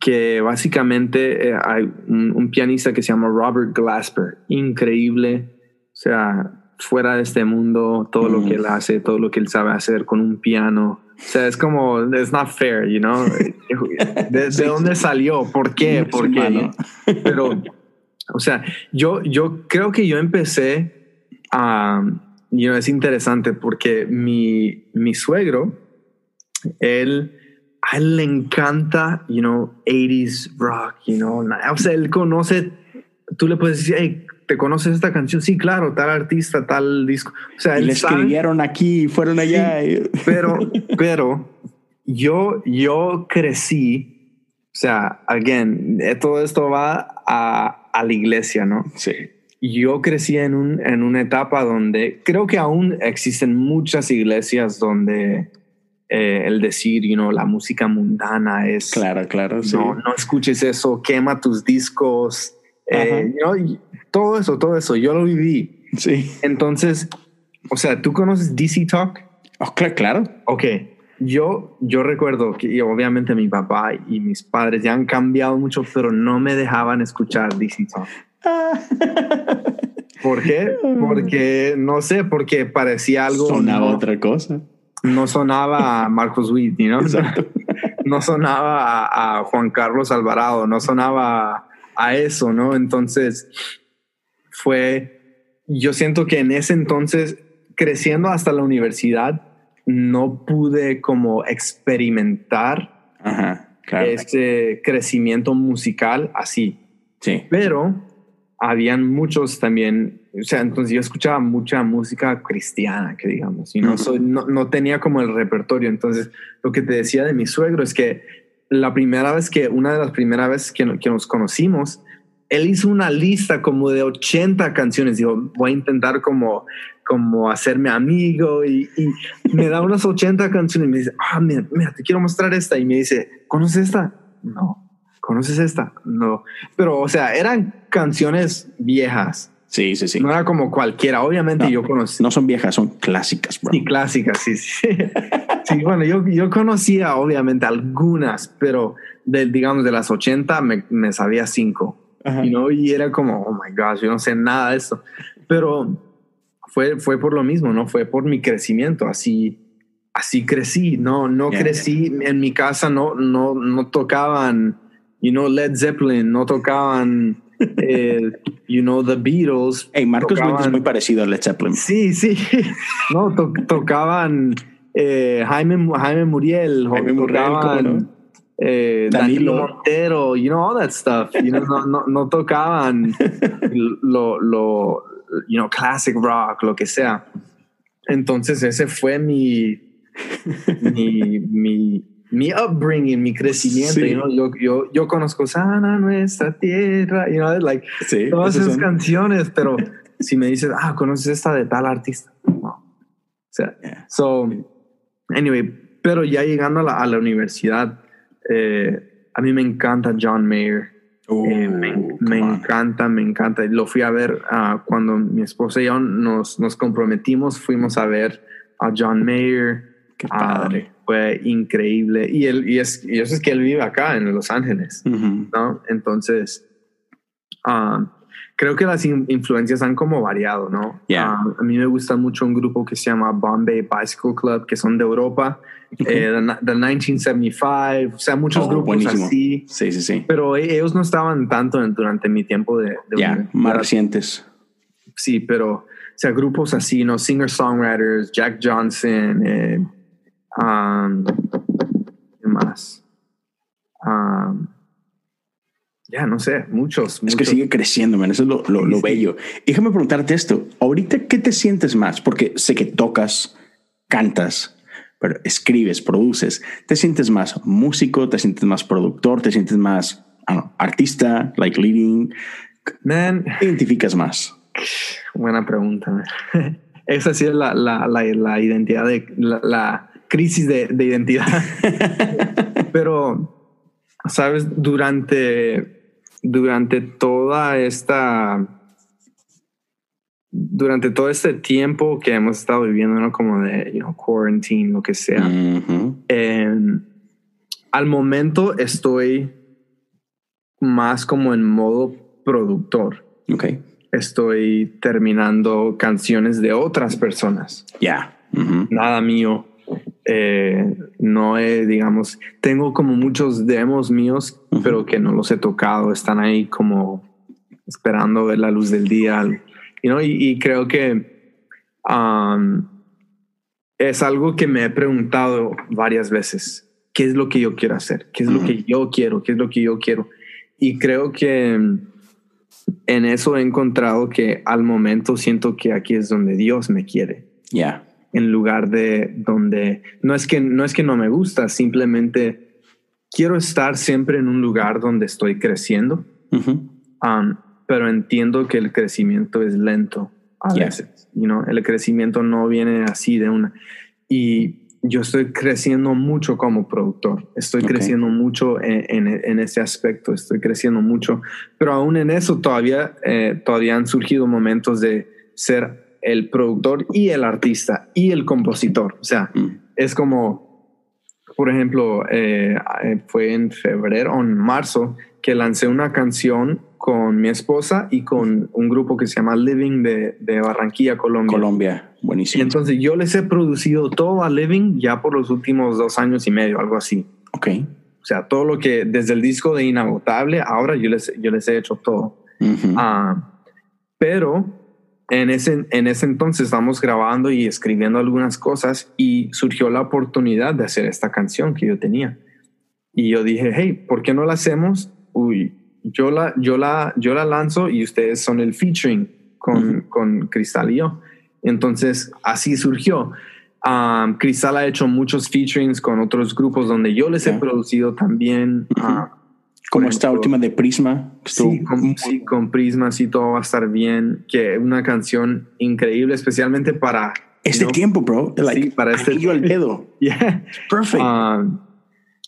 C: que básicamente eh, hay un, un pianista que se llama Robert Glasper, increíble, o sea, fuera de este mundo, todo lo
A: Mm.
C: que él hace, todo lo que él sabe hacer con un piano. O sea, es como, it's not fair, you know? [LAUGHS] ¿De, de dónde salió? ¿Por qué? ¿Por qué? Pero, o sea, yo, yo creo que yo empecé a, you know, es interesante porque mi, mi suegro, él, a él le encanta, you know, 80s rock, you know, o sea, él conoce, tú le puedes decir, hey, ¿te conoces esta canción? Sí, claro, tal artista, tal disco. O sea,
A: Y
C: él
A: le
C: sabe,
A: escribieron aquí fueron allá. y- [LAUGHS]
C: pero, pero yo, yo crecí, o sea, again, eh, todo esto va a, a la iglesia, ¿no?
A: Sí.
C: Yo crecí en, un, en una etapa donde creo que aún existen muchas iglesias donde eh, el decir, you know, la música mundana es,
A: Claro, claro. Sí.
C: no, no escuches eso, quema tus discos, eh, you know, todo eso, todo eso, yo lo viví.
A: Sí.
C: Entonces, o sea, ¿tú conoces DC Talk?
A: Oh, claro, claro.
C: Ok, yo, yo recuerdo que y obviamente mi papá y mis padres ya han cambiado mucho, pero no me dejaban escuchar DC Talk. ¿Por qué? Porque, no sé, porque parecía algo...
A: Sonaba
C: no,
A: otra cosa.
C: no sonaba a Marcos Witt, ¿no?
A: Exacto. [LAUGHS]
C: No sonaba a, a Juan Carlos Alvarado, no sonaba a eso, ¿no? Entonces, fue... Yo siento que en ese entonces, creciendo hasta la universidad, no pude como experimentar
A: Ajá, claro.
C: este crecimiento musical así.
A: Sí.
C: Pero habían muchos también, o sea, entonces yo escuchaba mucha música cristiana, que digamos, y no, no, no tenía como el repertorio. Entonces, lo que te decía de mi suegro es que la primera vez que, una de las primeras veces que nos conocimos, él hizo una lista como de 80 canciones. Dijo, voy a intentar como, como hacerme amigo y, y me da unas 80 canciones y me dice, ah, mira, mira, te quiero mostrar esta. Y me dice, ¿conoces esta? No. ¿Conoces esta? No. Pero, o sea, eran canciones viejas.
A: Sí, sí, sí.
C: No era como cualquiera. Obviamente
A: No,
C: yo conocí.
A: No son viejas, son clásicas, bro.
C: Sí, clásicas, sí, sí. Sí, bueno, yo, yo conocía obviamente algunas, pero de, digamos de las 80 me, me sabía cinco.
A: Ajá.
C: you know, y era como, oh my gosh, yo no sé nada de esto. Pero fue, fue por lo mismo, ¿no? Fue por mi crecimiento. Así, así crecí, no, no crecí en mi casa, no, no, no tocaban, you know, Led Zeppelin, no tocaban, [LAUGHS] eh, you know, The Beatles.
A: Hey, Marcos es muy parecido a Led Zeppelin.
C: Sí, sí, [LAUGHS] no, tocaban eh, Jaime, Jaime Muriel,
A: Jaime Muriel,
C: eh, Danilo. Montero, you know, all that stuff, you know, no, no, no tocaban [LAUGHS] lo, lo, you know, classic rock, lo que sea. Entonces ese fue mi, [LAUGHS] mi, mi, mi upbringing, mi crecimiento. yo, yo, yo conozco Sana nuestra tierra, you know, like, todas esas canciones, pero si me dices, ah, conoces esta de tal artista, no. O sea, so, anyway, pero ya llegando a la, a la universidad, eh, a mí me encanta John Mayer. Eh, me, encanta, me encanta. Lo fui a ver uh, cuando mi esposa y yo nos, nos comprometimos, fuimos a ver a John Mayer,
A: Qué padre.
C: fue increíble. Y, él, y, es, y eso es que él vive acá en Los Ángeles, ¿no? Entonces, um, creo que las influencias han como variado, ¿no? Um, a mí me gusta mucho un grupo que se llama Bombay Bicycle Club, que son de Europa, eh, del 1975, o sea, muchos oh, grupos así.
A: Sí, sí, sí.
C: Pero e, ellos no estaban tanto durante mi tiempo de...
A: Ya, más recientes.
C: Sí, pero, o sea, grupos así, ¿no? Singer-songwriters, Jack Johnson, eh, Um, ¿Qué más? Um, ya, no sé, muchos,
A: Es que sigue creciendo, man. Eso es lo, lo, bello. Déjame preguntarte esto. Ahorita, ¿qué te sientes más? Porque sé que tocas, cantas, pero escribes, produces. ¿Te sientes más músico? ¿Te sientes más productor? ¿Te sientes más artista, like leading?
C: Man.
A: ¿Te identificas más?
C: Buena pregunta. [LAUGHS] Esa sí es la, la, la, identidad de la, crisis de, identidad. [LAUGHS] Pero, sabes, durante, durante toda esta durante todo este tiempo que hemos estado viviendo, ¿no? Como de, you know, quarantine, lo que sea. Em, al momento estoy más como en modo productor.
A: Ok.
C: Estoy terminando canciones de otras personas.
A: Ya.
C: Nada mío. Eh, no he, digamos, tengo como muchos demos míos, pero que no los he tocado, están ahí como esperando ver la luz del día. You y, creo que um, es algo que me he preguntado varias veces. ¿Qué es lo que yo quiero hacer? ¿Qué es lo que yo quiero? ¿Qué es lo que yo quiero? Y creo que en eso he encontrado que al momento siento que aquí es donde Dios me quiere.
A: Ya
C: en lugar de donde no es que no es que no me gusta, simplemente quiero estar siempre en un lugar donde estoy creciendo, um, pero entiendo que el crecimiento es lento a veces, you know? el crecimiento no viene así de una. Y yo estoy creciendo mucho como productor, estoy creciendo mucho en, en, ese aspecto, estoy creciendo mucho, pero aún en eso todavía, eh, todavía han surgido momentos de ser el productor y el artista y el compositor. O sea, mm. es como, por ejemplo, eh, eh, fue en febrero o en marzo que lancé una canción con mi esposa y con un grupo que se llama Living de, de Barranquilla, Colombia.
A: Colombia, buenísimo.
C: Y entonces yo les he producido todo a Living ya por los últimos dos años y medio, algo así.
A: Ok.
C: O sea, todo lo que desde el disco de Inagotable, ahora yo les, yo les he hecho todo. Ah, pero en ese, en ese entonces estábamos grabando y escribiendo algunas cosas y surgió la oportunidad de hacer esta canción que yo tenía. Y yo dije, hey, ¿por qué no la hacemos? Uy, yo la, yo la, yo la lanzo y ustedes son el featuring con, con Cristal y yo. Entonces así surgió. Um, Cristal ha hecho muchos featurings con otros grupos donde yo les he producido también.
A: Como esta última de Prisma.
C: Sí con, sí, con, Prisma, sí, todo va a estar bien. Que una canción increíble, especialmente para...
A: Este tiempo, bro.
C: sí, para este
A: tiempo. el [LAUGHS] dedo.
C: yeah.
A: Perfect.
C: Um,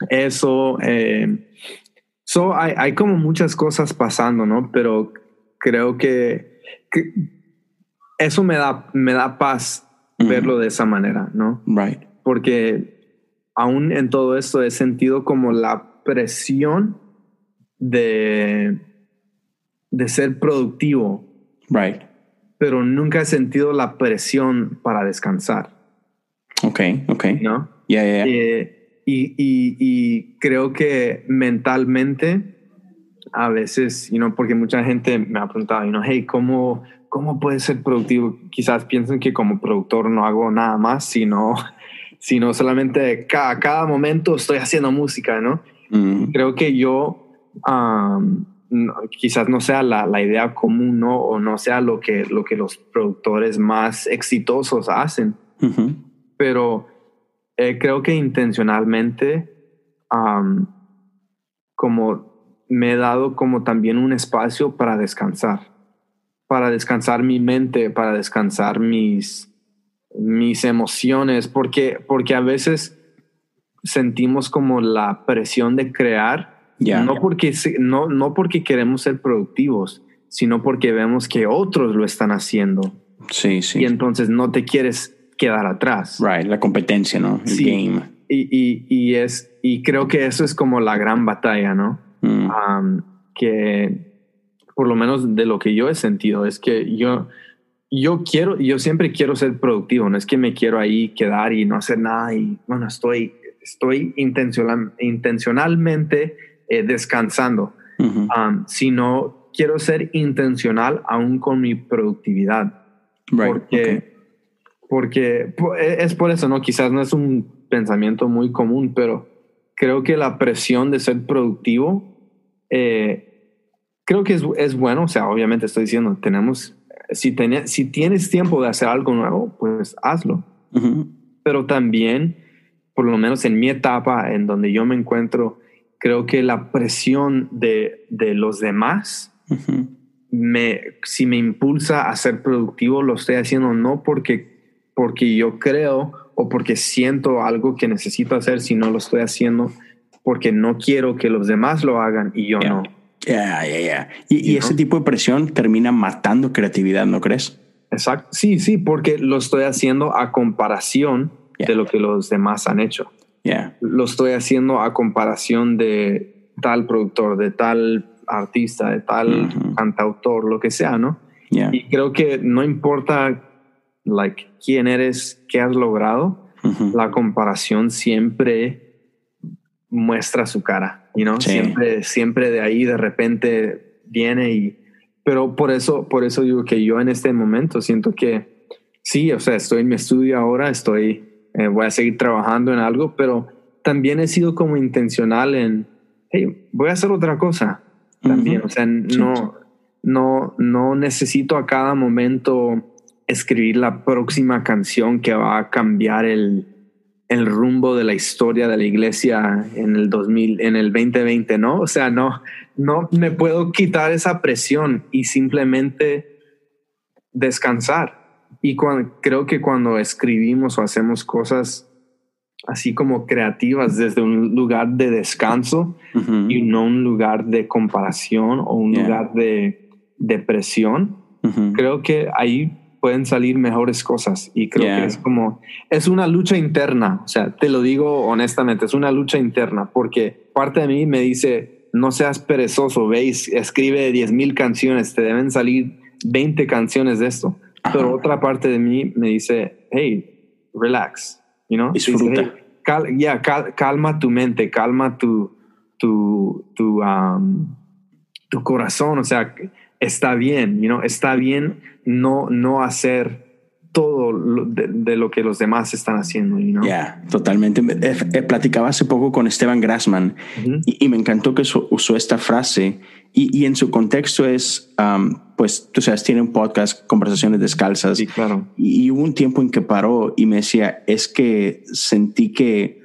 C: eso. Eh, so hay, hay, como muchas cosas pasando, ¿no? Pero creo que, que eso me da, me da paz verlo de esa manera, ¿no?
A: Right.
C: Porque aún en todo esto he sentido como la presión de, de ser productivo.
A: Right.
C: Pero nunca he sentido la presión para descansar.
A: Ok, ok.
C: ¿No?
A: Ya, ya, ya.
C: Eh, y, y, y creo que mentalmente a veces, you know, porque mucha gente me ha preguntado, you know, hey, ¿cómo, ¿cómo puedes ser productivo? Quizás piensen que como productor no hago nada más, sino, sino solamente cada, cada momento estoy haciendo música, ¿no?
A: Mm,
C: Creo que yo, um, no- quizás no sea la, la idea común, ¿no? O no sea lo que, lo que los productores más exitosos hacen pero eh, creo que intencionalmente como me he dado como también un espacio para descansar, para descansar mi mente, para descansar mis, mis emociones, porque, porque a veces sentimos como la presión de crear, No, porque, no, no porque queremos ser productivos, sino porque vemos que otros lo están haciendo
A: Sí, sí.
C: y entonces no te quieres quedar atrás.
A: Right, la competencia, ¿no? El
C: Sí.
A: game.
C: Y, y, y es, y creo que eso es como la gran batalla, ¿no?
A: Mm,
C: que por lo menos de lo que yo he sentido es que yo, yo quiero, yo siempre quiero ser productivo, no es que me quiero ahí quedar y no hacer nada y bueno, estoy, estoy intencional, intencionalmente eh, descansando. Am, sino quiero ser intencional aún con mi productividad.
A: Right,
C: porque, porque po- e- es por eso, ¿no? Quizás no es un pensamiento muy común, pero creo que la presión de ser productivo, eh, creo que es, es bueno, o sea, obviamente estoy diciendo, tenemos, si, tenía- si tienes tiempo de hacer algo nuevo, pues hazlo, pero también, por lo menos en mi etapa en donde yo me encuentro, creo que la presión de, de los demás, me, si me impulsa a ser productivo, lo estoy haciendo no porque, porque yo creo o porque siento algo que necesito hacer, sino lo estoy haciendo porque no quiero que los demás lo hagan y yo no.
A: Ya, ya. Y, y
C: Sí,
A: ese
C: ¿no?
A: tipo de presión termina matando creatividad, ¿no crees?
C: Exacto. Sí, sí, porque lo estoy haciendo a comparación de lo que los demás han hecho.
A: Ya.
C: Lo estoy haciendo a comparación de tal productor, de tal artista, de tal
A: Ujú.
C: cantautor, lo que sea, ¿no?
A: Ya.
C: Y creo que no importa like, quién eres, qué has logrado,
A: Ujú.
C: la comparación siempre muestra su cara, you know?
A: Sí.
C: Siempre, siempre de ahí de repente viene y, pero por eso, por eso digo que yo en este momento siento que sí, o sea, estoy en mi estudio ahora, estoy, eh, voy a seguir trabajando en algo, pero también he sido como intencional en, hey, voy a hacer otra cosa también, o sea, no, no, no necesito a cada momento escribir la próxima canción que va a cambiar el, el rumbo de la historia de la iglesia en el 2000, en el 2020, ¿no? O sea, no, no me puedo quitar esa presión y simplemente descansar. Y cuan- creo que cuando escribimos o hacemos cosas así como creativas desde un lugar de descanso
A: Ujú.
C: y no un lugar de comparación o un
A: Yeah.
C: lugar de depresión,
A: Ujú.
C: creo que ahí pueden salir mejores cosas y creo
A: Yeah.
C: que es como es una lucha interna o sea te lo digo honestamente es una lucha interna porque parte de mí me dice no seas perezoso veis escribe 10 mil canciones te deben salir 20 canciones de esto. Pero otra parte de mí me dice hey relax you know Dice,
A: Disfruta.
C: "Hey, cal- yeah, cal- calma tu mente calma tu tu tu um, tu corazón, o sea, está bien, you know, está bien no, no hacer todo lo de, de lo que los demás están haciendo, you know?
A: Ya, totalmente. Eh, eh, platicaba hace poco con Esteban Grassman
C: Ujú.
A: y, y me encantó que usó esta frase y, y en su contexto es, um, pues, tú sabes, tiene un podcast, Conversaciones Descalzas,
C: Sí, claro.
A: y, hubo un tiempo en que paró y me decía, es que sentí que,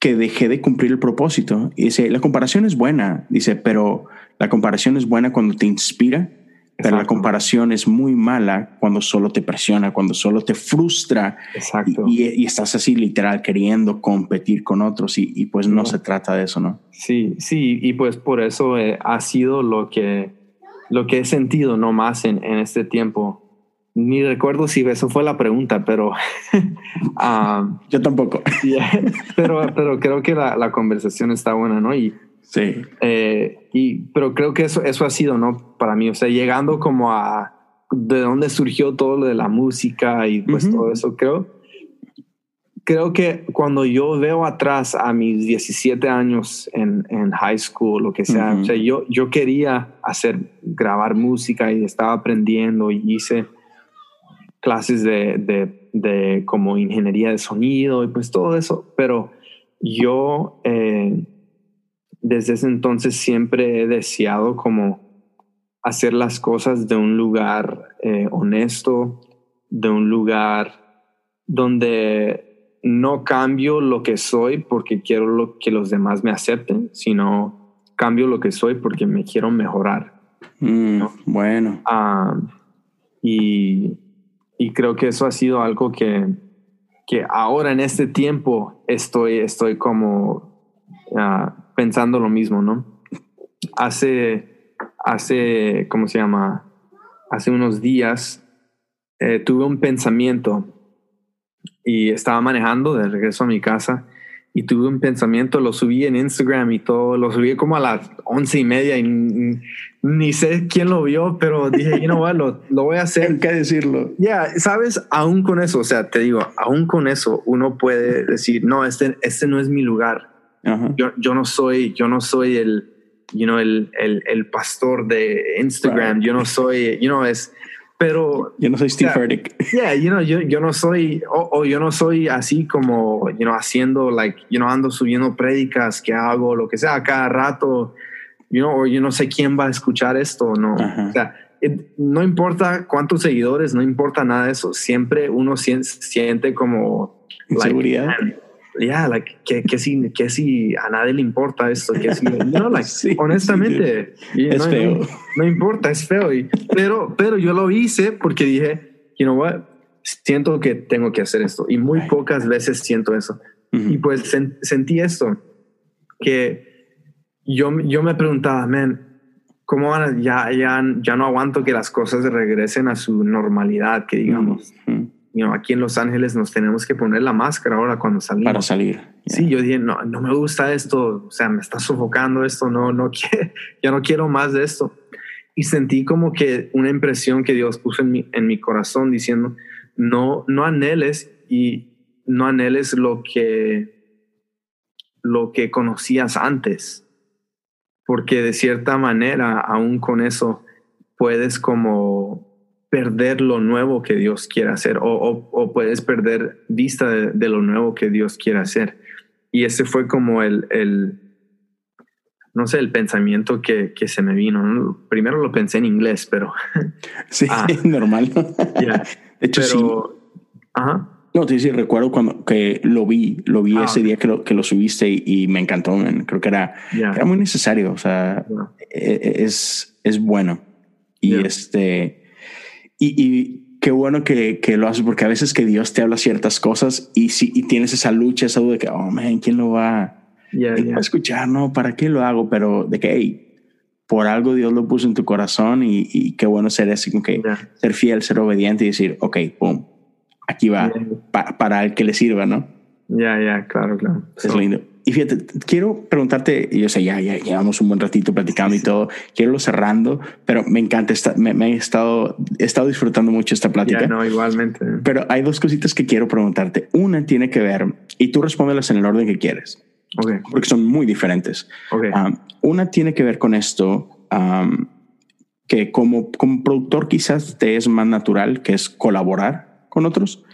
A: que dejé de cumplir el propósito. Y dice, la comparación es buena, dice, pero la comparación es buena cuando te inspira, pero la comparación es muy mala cuando solo te presiona, cuando solo te frustra
C: Exacto.
A: y, y- y estás así literal queriendo competir con otros y, y pues no
C: No.
A: se trata de eso, ¿no?
C: Sí, sí, y pues por eso eh, ha sido lo que, lo que he sentido no más en, en este tiempo. Ni recuerdo si eso fue la pregunta, pero, [LAUGHS] ah,
A: Yo tampoco. [LAUGHS]
C: yeah, pero, pero creo que la, la conversación está buena, ¿no? Y,
A: Sí.
C: Eh, y, pero creo que eso, eso ha sido, ¿no? Para mí, o sea, llegando como a de dónde surgió todo lo de la música y pues todo eso, creo. Creo que cuando yo veo atrás a mis 17 años en, en high school, lo que sea, o sea, yo, yo quería hacer, grabar música y estaba aprendiendo y hice clases de, de, de como ingeniería de sonido y pues todo eso, pero yo eh, desde ese entonces siempre he deseado como hacer las cosas de un lugar eh, honesto, de un lugar donde no cambio lo que soy porque quiero lo, que los demás me acepten, sino cambio lo que soy porque me quiero mejorar.
A: Mm, bueno.
C: Ah, y, creo que eso ha sido algo que, que ahora en este tiempo estoy, estoy como ah, pensando lo mismo, ¿no? Hace, hace, ¿cómo se llama? Hace unos días eh, tuve un pensamiento y estaba manejando de regreso a mi casa y tuve un pensamiento, lo subí en Instagram y todo, lo subí como a las once y media y ni, sé quién lo vio, pero dije, you know what, lo, lo voy a [LAUGHS] hacer.
A: Hay que decirlo.
C: Ya, sabes, aún con eso, o sea, te digo, aún con eso uno puede decir, no, este, este no es mi lugar. Yo, yo no soy, yo no soy el, you know, el, el, el pastor de Instagram, yo no soy, you know, es, pero
A: yo no soy Steve Furtick.
C: Yeah, you know, yo, yo no soy, o, yo no soy así como, you know, haciendo, like, you know, ando subiendo prédicas que hago, lo que sea, cada rato, you know, o yo no sé quién va a escuchar esto, no. O sea, no importa cuántos seguidores, no importa nada de eso, siempre uno siente, como...
A: Inseguridad
C: yeah, like, que, que, si, que si a nadie le importa esto, que si, no, like, [LAUGHS] honestamente,
A: es feo.
C: No, importa, es feo. Y, pero, pero yo lo hice porque dije, you know what, siento que tengo que hacer esto. Y muy pocas veces siento eso. Y pues sentí esto, que yo, yo me preguntaba, man, ¿cómo van a, ya, ya, ya no aguanto que las cosas regresen a su normalidad, que digamos aquí en Los Ángeles nos tenemos que poner la máscara ahora cuando salimos.
A: Para salir.
C: Sí, yo dije, no, no me gusta esto, o sea, me está sofocando esto, no, no [LAUGHS] quiero, ya no quiero más de esto. Y sentí como que una impresión que Dios puso en mi, en mi corazón diciendo, no, no anheles y no anheles lo que, lo que conocías antes, porque de cierta manera, aún con eso, puedes como perder lo nuevo que Dios quiere hacer o, puedes perder vista de, lo nuevo que Dios quiere hacer. Y ese fue como el, el no sé, el pensamiento que, que se me vino. Primero lo pensé en inglés, pero... [LAUGHS]
A: Sí, ah. [LAUGHS] normal. [LAUGHS] De hecho, sí. Ajá. No, sí, sí, recuerdo cuando que lo vi, lo vi ah, ese día que lo, que lo subiste y, me encantó. Creo que era, era muy necesario. O sea, e, e, es, es bueno. Y este, y, qué bueno que, que, lo haces porque a veces que Dios te habla ciertas cosas y si y tienes esa lucha, esa duda de que, oh, man, ¿quién lo va, a escuchar? No, ¿para qué lo hago? Pero de que, hey, por algo Dios lo puso en tu corazón y, qué bueno ser que ser fiel, ser obediente y decir, ok, pum, aquí va, para el que le sirva, ¿no?
C: Ya, ya, claro, claro.
A: Es lindo. Y fíjate, quiero preguntarte, yo sé, ya, ya llevamos un buen ratito platicando y todo, quiero lo cerrando, pero me encanta, esta, me, he, estado, he estado disfrutando mucho esta plática.
C: no, igualmente.
A: Pero hay dos cositas que quiero preguntarte. Una tiene que ver, y tú respóndelas en el orden que quieres,
C: okay.
A: porque son muy diferentes.
C: Okay.
A: Um, una tiene que ver con esto, um, que como, como productor quizás te es más natural, que es colaborar con otros.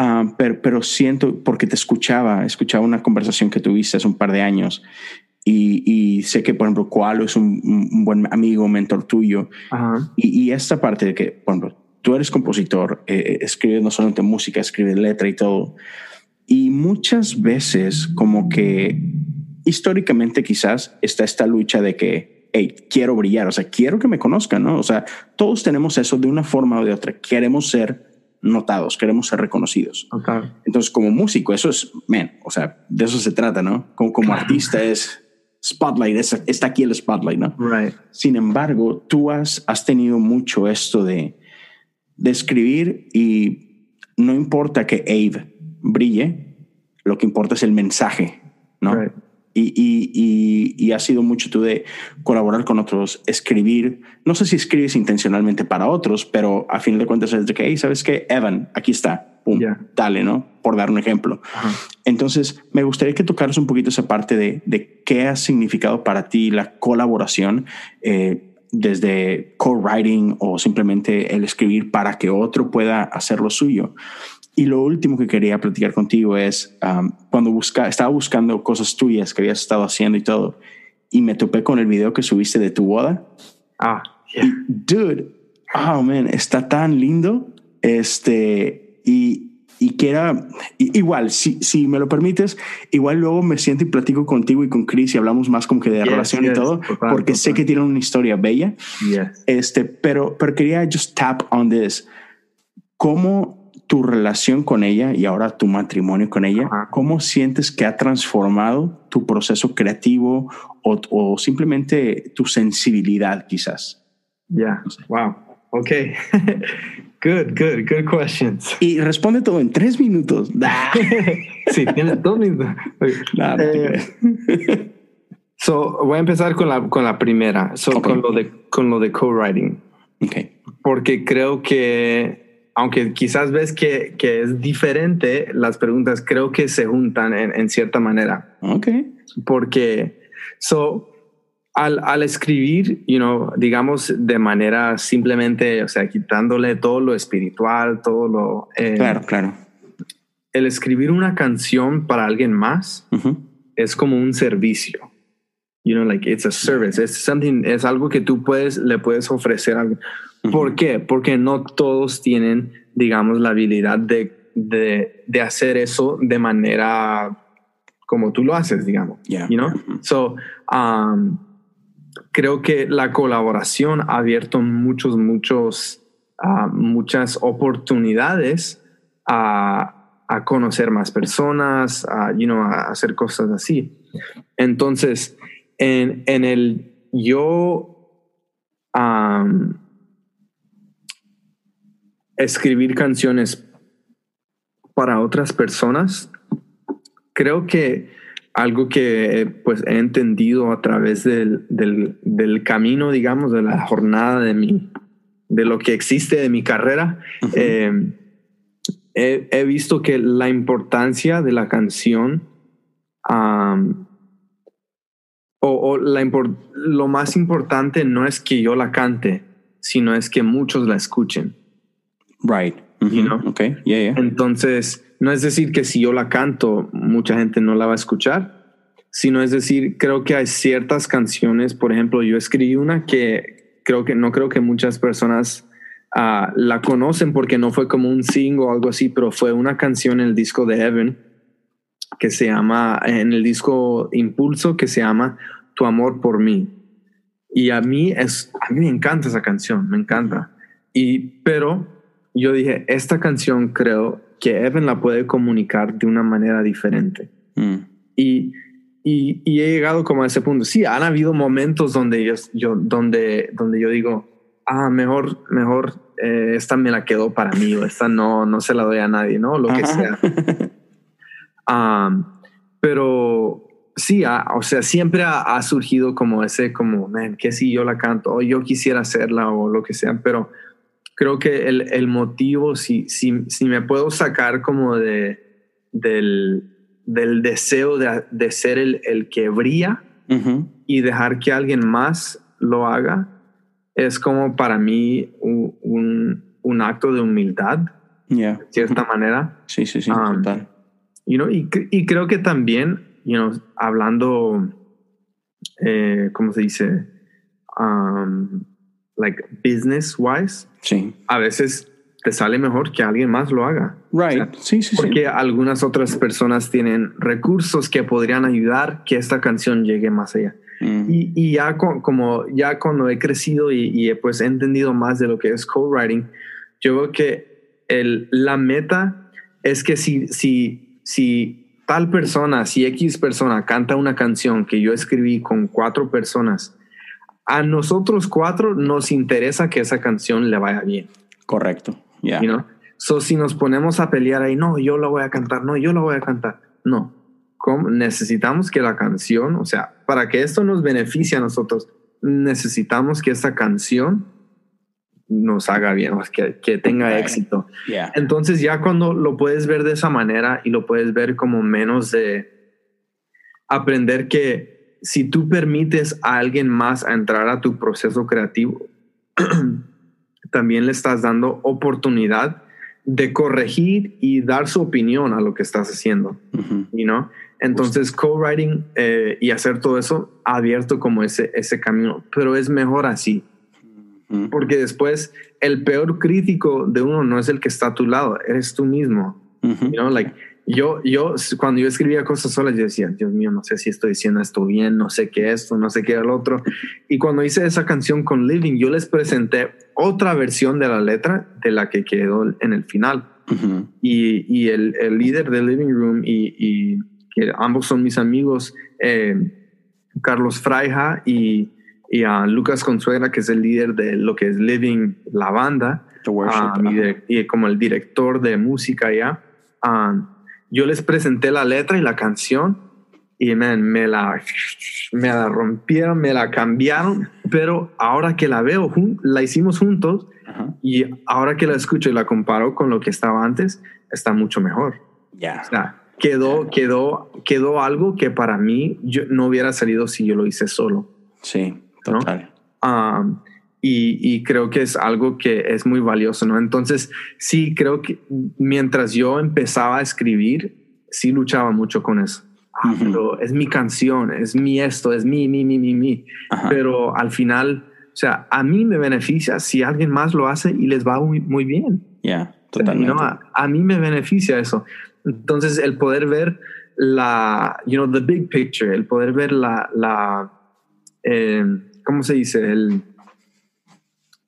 A: Ah, pero, pero, siento, porque te escuchaba, escuchaba una conversación que tuviste hace un par de años y, y sé que, por ejemplo, Koalo es un, un, buen amigo, mentor tuyo. Y, y, esta parte de que, por ejemplo, tú eres compositor, eh, eh, escribes no solamente música, escribes letra y todo. Y muchas veces como que históricamente quizás está esta lucha de que, hey, quiero brillar, o sea, quiero que me conozcan, ¿no? O sea, todos tenemos eso de una forma o de otra, queremos ser notados, queremos ser reconocidos. Entonces, como músico, eso es, man, o sea, de eso se trata, ¿no? Como, como artista es spotlight, está aquí el spotlight, ¿no?
C: Right.
A: Sin embargo, tú has, has tenido mucho esto de, de escribir y no importa que Abe brille, lo que importa es el mensaje, ¿no? Y, y, y, y has sido mucho tú de colaborar con otros, escribir. No sé si escribes intencionalmente para otros, pero a fin de cuentas es de que, hey, ¿sabes qué? Evan, aquí está. Pum,
C: Yeah.
A: dale, ¿no? Por dar un ejemplo.
C: Ajá.
A: Entonces, me gustaría que tocaras un poquito esa parte de, de qué ha significado para ti la colaboración, eh, desde co-writing o simplemente el escribir para que otro pueda hacer lo suyo. Y lo último que quería platicar contigo es um, cuando busca, estaba buscando cosas tuyas que habías estado haciendo y todo, y me topé con el video que subiste de tu boda.
C: Ah, yeah.
A: Y, dude, oh man, está tan lindo. Este, y, y que era igual, si, si me lo permites, igual luego me siento y platico contigo y con Chris y hablamos más como que de
C: Yes,
A: relación y todo,
C: total,
A: porque sé que tienen una historia bella.
C: Yes.
A: Este, pero, pero quería just tap on this. ¿Cómo tu relación con ella y ahora tu matrimonio con ella,
C: Ajá.
A: cómo sientes que ha transformado tu proceso creativo o, o simplemente tu sensibilidad quizás?
C: Yeah. Wow. Okay. [LAUGHS] good, good, good questions.
A: Y responde todo en tres minutos. [LAUGHS]
C: Sí, tienes dos minutos. Okay.
A: nah, no
C: Eh. [LAUGHS] So, voy a empezar con la, con la primera, so,
A: Ok.
C: con lo de, con lo de co-writing,
A: Ok.
C: porque creo que, aunque quizás ves que, que es diferente, las preguntas creo que se juntan en, en cierta manera,
A: Ok.
C: porque, so, al, al escribir, you know, digamos de manera simplemente, o sea, quitándole todo lo espiritual, todo lo, eh,
A: Claro, claro.
C: el escribir una canción para alguien más,
A: Ujú.
C: es como un servicio. You know, like it's a service. Es something, es algo que tú puedes, le puedes ofrecer a alguien. ¿Por qué? Porque no todos tienen, digamos, la habilidad de, de, de hacer eso de manera como tú lo haces, digamos.
A: Yeah.
C: You know? So, um, creo que la colaboración ha abierto muchos, muchos, ah, muchas oportunidades a, a conocer más personas, a, you know, a hacer cosas así. Entonces, en, en el yo um, escribir canciones para otras personas, creo que algo que pues he entendido a través del, del, del camino, digamos, de la jornada de mi, de lo que existe de mi carrera, eh, he, he visto que la importancia de la canción um, o, o la lo más importante no es que yo la cante, sino es que muchos la escuchen.
A: Right. Ujú.
C: You know?
A: Ok. Yeah, yeah.
C: Entonces, no es decir que si yo la canto, mucha gente no la va a escuchar, sino es decir, creo que hay ciertas canciones, por ejemplo, yo escribí una que creo que no creo que muchas personas ah, la conocen porque no fue como un single o algo así, pero fue una canción en el disco de Evan que se llama, en el disco Impulso, que se llama Tu amor por mí. Y a mí es, a mí me encanta esa canción, me encanta. Y, pero yo dije, esta canción creo que Evan la puede comunicar de una manera diferente.
A: Mm.
C: Y, y, y he llegado como a ese punto. Sí, han habido momentos donde yo, yo, donde, donde yo digo, ah, mejor, mejor eh, esta me la quedo para mí o esta no, no se la doy a nadie, ¿no? Lo que
A: Ajá.
C: sea. [LAUGHS] Um, pero sí, ah, o sea, siempre ha, ha surgido como ese, como, man, que si yo la canto o yo quisiera hacerla o lo que sea, pero creo que el, el motivo, si, si, si me puedo sacar como de, del, del deseo de, de ser el, el que brilla
A: Ujú.
C: y dejar que alguien más lo haga, es como para mí un, un, un acto de humildad,
A: Yeah.
C: de cierta manera.
A: Sí, sí, sí.
C: Um,
A: total.
C: You know, y, y creo que también, you know, hablando, eh, ¿cómo se dice? Um, like business wise,
A: Sí.
C: a veces te sale mejor que alguien más lo haga.
A: Right.
C: O sea,
A: sí, sí, sí.
C: Porque algunas otras personas tienen recursos que podrían ayudar que esta canción llegue más allá.
A: Mm.
C: Y, y ya con- como ya cuando he crecido y, y he pues he entendido más de lo que es co-writing, yo veo que el, la meta es que si, si, si tal persona, si X persona canta una canción que yo escribí con cuatro personas, a nosotros cuatro nos interesa que esa canción le vaya bien.
A: Correcto. Yeah.
C: You know? So, si nos ponemos a pelear ahí, no, yo la voy a cantar, no, yo la voy a cantar. No. ¿cómo? necesitamos que la canción, o sea, para que esto nos beneficie a nosotros, necesitamos que esta canción nos haga bien, que, que tenga éxito. Entonces ya cuando lo puedes ver de esa manera y lo puedes ver como menos de aprender que si tú permites a alguien más a entrar a tu proceso creativo, [CLEARS THROAT] también le estás dando oportunidad de corregir y dar su opinión a lo que estás haciendo, you know? Entonces, co-writing eh, y hacer todo eso ha abierto como ese, ese camino, pero es mejor así. Porque después el peor crítico de uno no es el que está a tu lado, eres tú mismo. you know? like, yo, yo, cuando yo escribía cosas solas, yo decía, Dios mío, no sé si estoy diciendo esto bien, no sé qué esto, no sé qué el otro. Y cuando hice esa canción con Living, yo les presenté otra versión de la letra de la que quedó en el final. Y, y el, el, líder de Living Room y, y que ambos son mis amigos, eh, Carlos Fraija y, y a Lucas Consuegra, que es el líder de lo que es Living, la banda, y, como el director de música ya. Ah, yo les presenté la letra y la canción y me, la, me la rompieron, me la cambiaron, pero ahora que la veo, la hicimos juntos y ahora que la escucho y la comparo con lo que estaba antes, está mucho mejor.
A: Ya.
C: quedó, quedó, quedó algo que para mí yo no hubiera salido si yo lo hice solo.
A: Sí, total.
C: Y, y, creo que es algo que es muy valioso, ¿no? Entonces, sí, creo que mientras yo empezaba a escribir, sí luchaba mucho con eso. Ah, pero es mi canción, es mi esto, es mi, mi, mi, mi, mi. Pero al final, o sea, a mí me beneficia si alguien más lo hace y les va muy, muy bien.
A: Ya, totalmente.
C: a, mí me beneficia eso. Entonces, el poder ver la, you know, the big picture, el poder ver la, la eh, ¿cómo se dice? El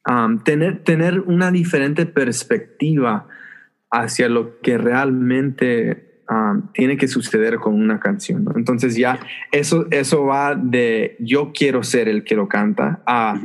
C: um, tener, tener una diferente perspectiva hacia lo que realmente tiene que suceder con una canción. Entonces ya eso, eso va de yo quiero ser el que lo canta a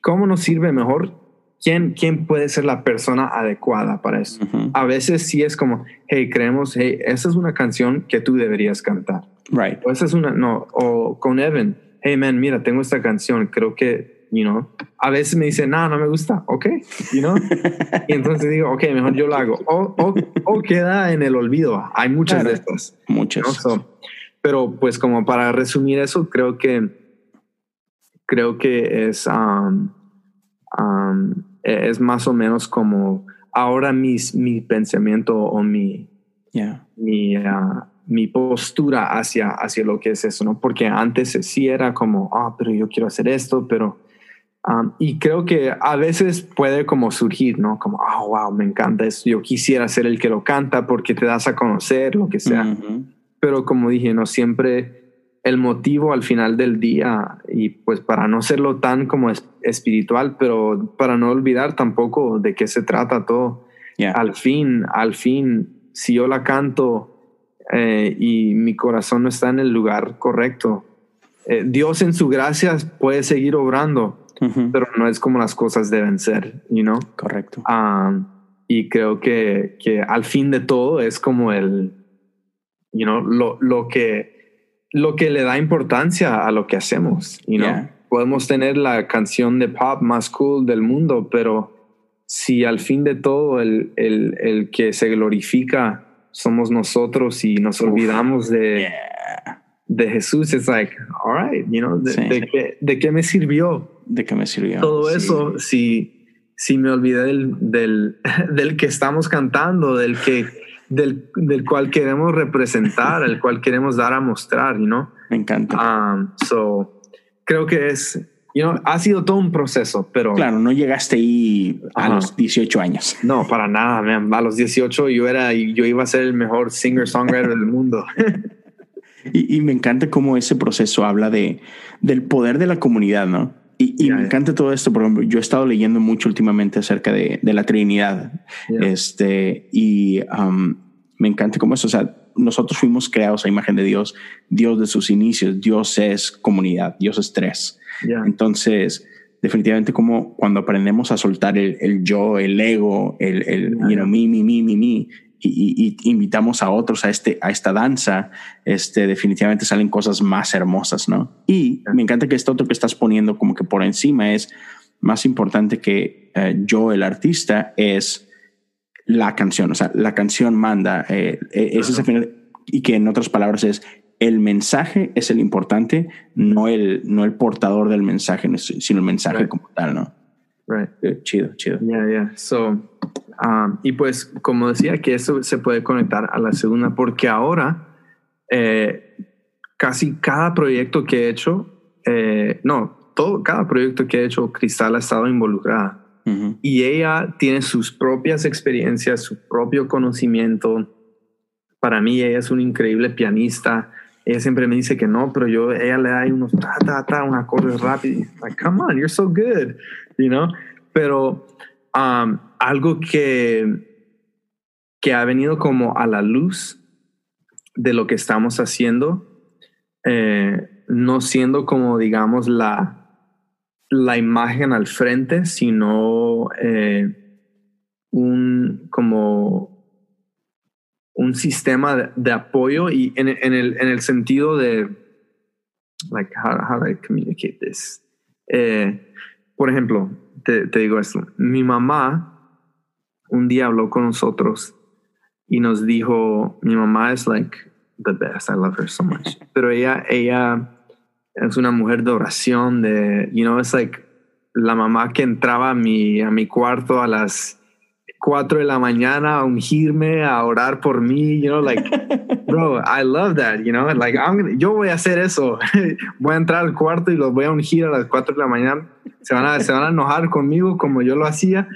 C: cómo nos sirve mejor. ¿Quién, ¿Quién puede ser la persona adecuada para eso? A veces sí es como, hey, creemos, hey, esa es una canción que tú deberías cantar.
A: Right.
C: O esa es una, no, o con Evan, hey, man, mira, tengo esta canción, creo que you know. A veces me dice, no, no me gusta, ok, you know. [LAUGHS] y entonces digo, ok, mejor yo lo hago. O, o, o queda en el olvido. Hay muchas de estas.
A: Muchas.
C: pero pues como para resumir eso, creo que creo que es, um, um, es más o menos como ahora mis, mi pensamiento o mi, mi, uh, mi postura hacia, hacia lo que es eso, ¿no? Porque antes sí era como, ah, pero yo quiero hacer esto, pero y creo que a veces puede como surgir, ¿no? Como, oh, wow, me encanta eso. Yo quisiera ser el que lo canta porque te das a conocer, lo que sea. Pero como dije, no siempre el motivo al final del día y pues para no serlo tan como espiritual, pero para no olvidar tampoco de qué se trata todo. Al fin, al fin, si yo la canto eh, y mi corazón no está en el lugar correcto, eh, Dios en su gracia puede seguir obrando pero no es como las cosas deben ser, you know?
A: Correcto.
C: Um, y creo que, que al fin de todo es como el, you know, lo, lo, que, lo que le da importancia a lo que hacemos, you know? Podemos tener la canción de pop más cool del mundo, pero si al fin de todo el, el, el que se glorifica somos nosotros y nos olvidamos de, de Jesús, es like, all right, you know, de, qué, de, qué, me sirvió?
A: ¿De qué me sirvió?
C: Todo eso, si, si me olvidé del, del, [LAUGHS] del, que estamos cantando, del que del, del, cual queremos representar, el cual queremos dar a mostrar, ¿no?
A: Me encanta.
C: Um, so, creo que es, you know, ha sido todo un proceso, pero...
A: Claro, no llegaste ahí a los 18 años.
C: No, para nada, man. A los 18 yo era, yo iba a ser el mejor singer-songwriter del mundo. [LAUGHS]
A: Y, me encanta cómo ese proceso habla de, del poder de la comunidad, ¿no? Y, me encanta todo esto, por ejemplo, yo he estado leyendo mucho últimamente acerca de, de la Trinidad, este, y um, me encanta cómo eso, o sea, nosotros fuimos creados a imagen de Dios, Dios de sus inicios, Dios es comunidad, Dios es tres. Entonces, definitivamente como cuando aprendemos a soltar el, el yo, el ego, el, el you know, mi, mi, mi, mi, mi, y, invitamos a otros a, este, a esta danza, este, definitivamente salen cosas más hermosas, ¿no? Y me encanta que esto otro que estás poniendo como que por encima es más importante que eh, yo, el artista, es la canción, o sea, la canción manda, eh, eh, es ese final, y que en otras palabras es el mensaje es el importante, no el, no el portador del mensaje, sino el mensaje como tal, ¿no?
C: Right.
A: Chido, chido.
C: Yeah, yeah. So, um, y pues, como decía, que eso se puede conectar a la segunda, porque ahora eh, casi cada proyecto que he hecho, eh, no, todo, cada proyecto que he hecho, Cristal ha estado involucrada. Y ella tiene sus propias experiencias, su propio conocimiento. Para mí, ella es un increíble pianista. Ella siempre me dice que no, pero yo, ella le da unos ta, ta, ta, un acorde rápido. Like, come on, you're so good, you know? Pero algo que, que ha venido como a la luz de lo que estamos haciendo, eh, no siendo como, digamos, la, la imagen al frente, sino eh, un como un sistema de, apoyo y en, en, el, en el sentido de like how, how do I communicate this eh, por ejemplo te, te, digo esto mi mamá un día habló con nosotros y nos dijo mi mamá es like the best I love her so much. [LAUGHS] Pero ella ella es una mujer de oración de you know it's like la mamá que entraba a mi a mi cuarto a las 4 de la mañana a ungirme, a orar por mí, you know, like, [LAUGHS] bro, I love that, you know, like, I'm yo voy a hacer eso, [LAUGHS] voy a entrar al cuarto y los voy a ungir a las 4 de la mañana, se van, a, se van a enojar conmigo como yo lo hacía,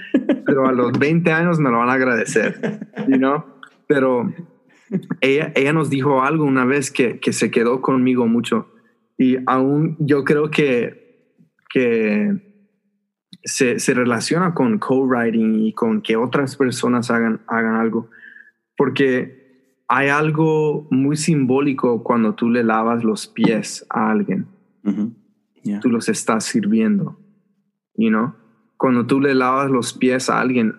C: pero a los 20 años me lo van a agradecer, you know, pero ella, ella nos dijo algo una vez que, que se quedó conmigo mucho. Y aún yo creo que, que se, se relaciona con co-writing y con que otras personas hagan, hagan algo. Porque hay algo muy simbólico cuando tú le lavas los pies a alguien. Tú los estás sirviendo. You know? Cuando tú le lavas los pies a alguien,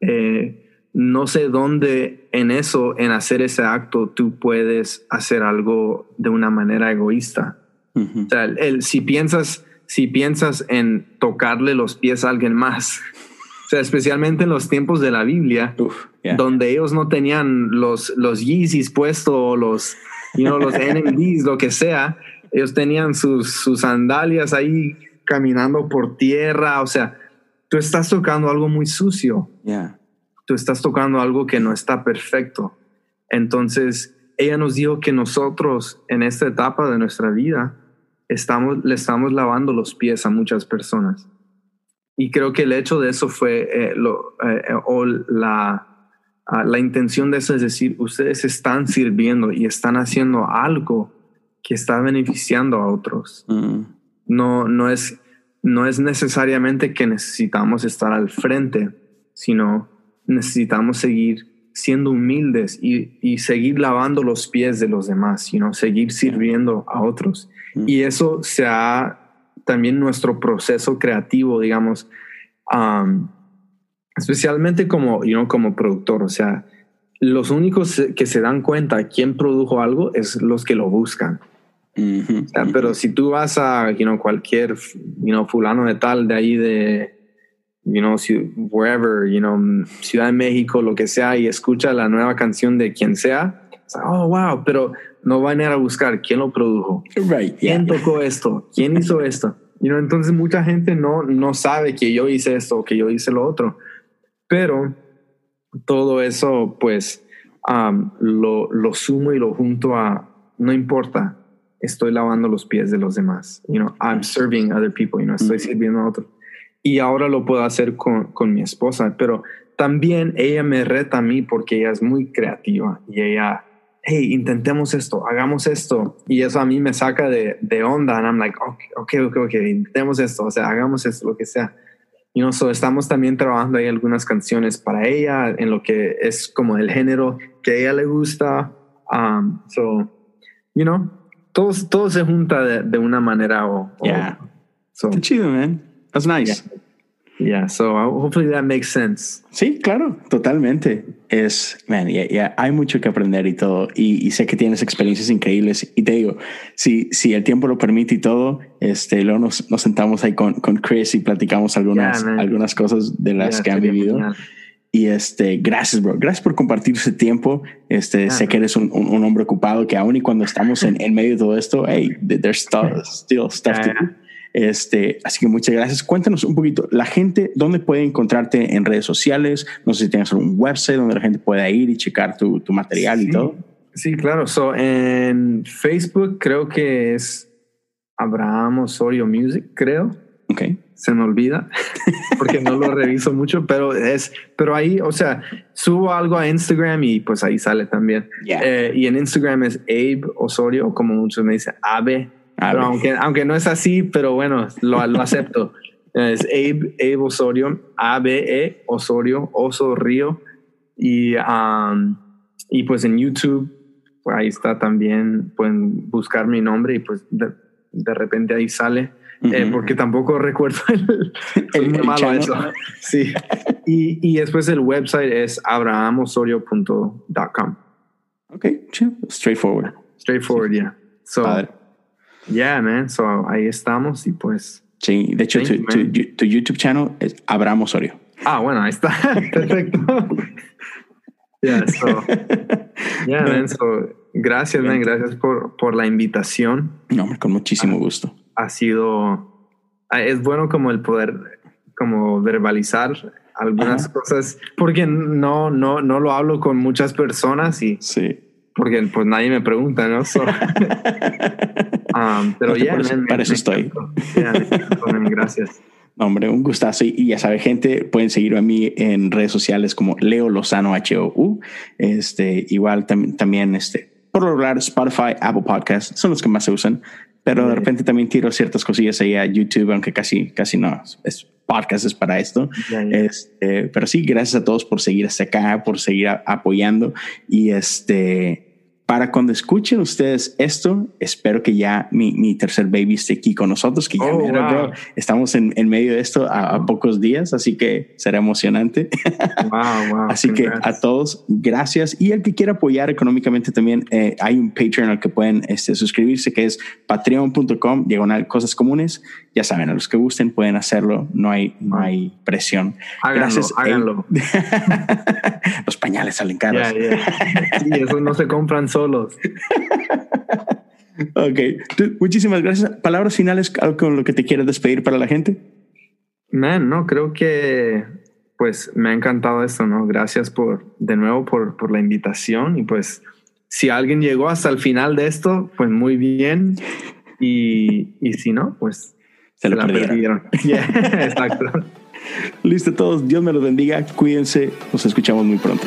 C: eh, no sé dónde en eso, en hacer ese acto, tú puedes hacer algo de una manera egoísta. O sea, el, si piensas si piensas en tocarle los pies a alguien más. O sea, especialmente en los tiempos de la Biblia, donde ellos no tenían los, los Yeezys puestos, los, you know, los [LAUGHS] NMDs, lo que sea. Ellos tenían sus, sus sandalias ahí caminando por tierra. O sea, tú estás tocando algo muy sucio. Tú estás tocando algo que no está perfecto. Entonces, ella nos dijo que nosotros en esta etapa de nuestra vida estamos, le estamos lavando los pies a muchas personas. Y creo que el hecho de eso fue, eh, lo, eh, eh, o la, ah, la intención de eso es decir, ustedes están sirviendo y están haciendo algo que está beneficiando a otros. Mm. No, no, es, no es necesariamente que necesitamos estar al frente, sino necesitamos seguir siendo humildes y, y, seguir lavando los pies de los demás, sino seguir sirviendo a otros. Mm. Y eso se ha también nuestro proceso creativo, digamos, especialmente como, you know, como productor, o sea, los únicos que se dan cuenta quién produjo algo es los que lo buscan. pero si tú vas a, you know, cualquier, you know, fulano de tal de ahí de, you know, wherever, you know, Ciudad de México, lo que sea, y escucha la nueva canción de quien sea, oh, wow, pero no van a ir a buscar quién lo produjo,
A: right,
C: quién tocó esto, quién hizo esto. You know, entonces mucha gente no, no sabe que yo hice esto o que yo hice lo otro. Pero todo eso, pues, um, lo, lo sumo y lo junto a, no importa, estoy lavando los pies de los demás. You know, I'm serving other people, you know, estoy mm-hmm. sirviendo a otros y ahora lo puedo hacer con, con, mi esposa, pero también ella me reta a mí porque ella es muy creativa y ella, hey, intentemos esto, hagamos esto. Y eso a mí me saca de, de onda. And I'm like, okay, okay, okay, intentemos esto, o sea, hagamos esto, lo que sea. Y you know, estamos también trabajando ahí algunas canciones para ella en lo que es como el género que a ella le gusta. Um, so, you know, todo, todo se junta de, de una manera o...
A: Yeah. So, chido, man. That's nice.
C: Yeah, so uh, hopefully that makes sense.
A: Sí, claro, totalmente. Es, man, ya hay mucho que aprender y todo. Y, sé que tienes experiencias increíbles. Y te digo, si, si el tiempo lo permite y todo, este, luego nos, nos sentamos ahí con, con Chris y platicamos algunas, algunas cosas de las que han vivido. Y este, gracias, bro. Gracias por compartir ese tiempo. Este, sé que eres un, un, hombre ocupado que aún y cuando estamos en, en medio de todo esto, hey, there's [LAUGHS] stuff, still stuff to do. Este, así que muchas gracias. Cuéntanos un poquito, la gente, ¿dónde puede encontrarte en redes sociales? No sé si tienes algún website donde la gente pueda ir y checar tu, tu material y todo.
C: Sí, claro. So, en Facebook creo que es Abraham Osorio Music, creo.
A: Ok.
C: Se me olvida [LAUGHS] porque no lo reviso mucho, pero es, pero ahí, o sea, subo algo a Instagram y pues ahí sale también. Eh, y en Instagram es Abe Osorio, como muchos me dicen, Abe aunque, aunque no es así, pero bueno, lo, lo acepto. [LAUGHS] Es Abe, Abe Osorio, A-B-E Osorio, Oso Río. Y, um, y pues en YouTube, pues ahí está también, pueden buscar mi nombre y pues de, de repente ahí sale. Eh, porque tampoco recuerdo [LAUGHS] [LAUGHS] el, el, el malo eso. Sí. Y, y, después el website es abrahamosorio.com.
A: Ok, straightforward.
C: Straightforward, yeah. So, Yeah, man. So ahí estamos y pues.
A: Sí, de hecho, tu, tu, YouTube channel es Abraham Osorio.
C: Ah, bueno, ahí está. [LAUGHS] Perfecto. yeah, so. [LAUGHS] Yeah, man. So, gracias, man. Gracias por, por la invitación.
A: No, con muchísimo gusto.
C: Ha sido. Ah, es bueno como el poder, como verbalizar algunas cosas, porque no, no, no lo hablo con muchas personas y.
A: Sí.
C: Porque pues nadie me pregunta, ¿no? So, [LAUGHS] Um, pero [LAUGHS] ya,
A: para, eso estoy.
C: gracias. [LAUGHS]
A: hombre, un gustazo. Y, ya sabe, gente, pueden seguirme a mí en redes sociales como Leo Lozano H-O-U. Este, igual también, este, por lo regular, Spotify, Apple Podcasts son los que más se usan. Pero de repente también tiro ciertas cosillas ahí a YouTube, aunque casi, casi no es podcast es para esto. Este, pero sí, gracias a todos por seguir hasta acá, por seguir apoyando. Y este, para cuando escuchen ustedes esto, espero que ya mi, mi tercer baby esté aquí con nosotros, que ya oh, estamos en, en, medio de esto a, pocos días, así que será emocionante. [LAUGHS] así que a todos, gracias. Y el que quiera apoyar económicamente también, eh, hay un Patreon al que pueden este, suscribirse, que es patreon.com, diagonal cosas comunes. Ya saben, a los que gusten pueden hacerlo, no hay, no hay presión.
C: gracias. Háganlo. [LAUGHS]
A: Los pañales salen caros.
C: Sí, eso no se compran solo [LAUGHS] [LAUGHS]
A: ok, muchísimas gracias. Palabras finales, algo con lo que te quieres despedir para la gente.
C: Man, no, creo que pues me ha encantado esto, ¿no? Gracias por, de nuevo, por, por la invitación y pues si alguien llegó hasta el final de esto, pues muy bien. Y, y si no, pues
A: se, lo la perdieron. [LAUGHS] [LAUGHS] exacto. Listo todos, Dios me los bendiga, cuídense, nos escuchamos muy pronto.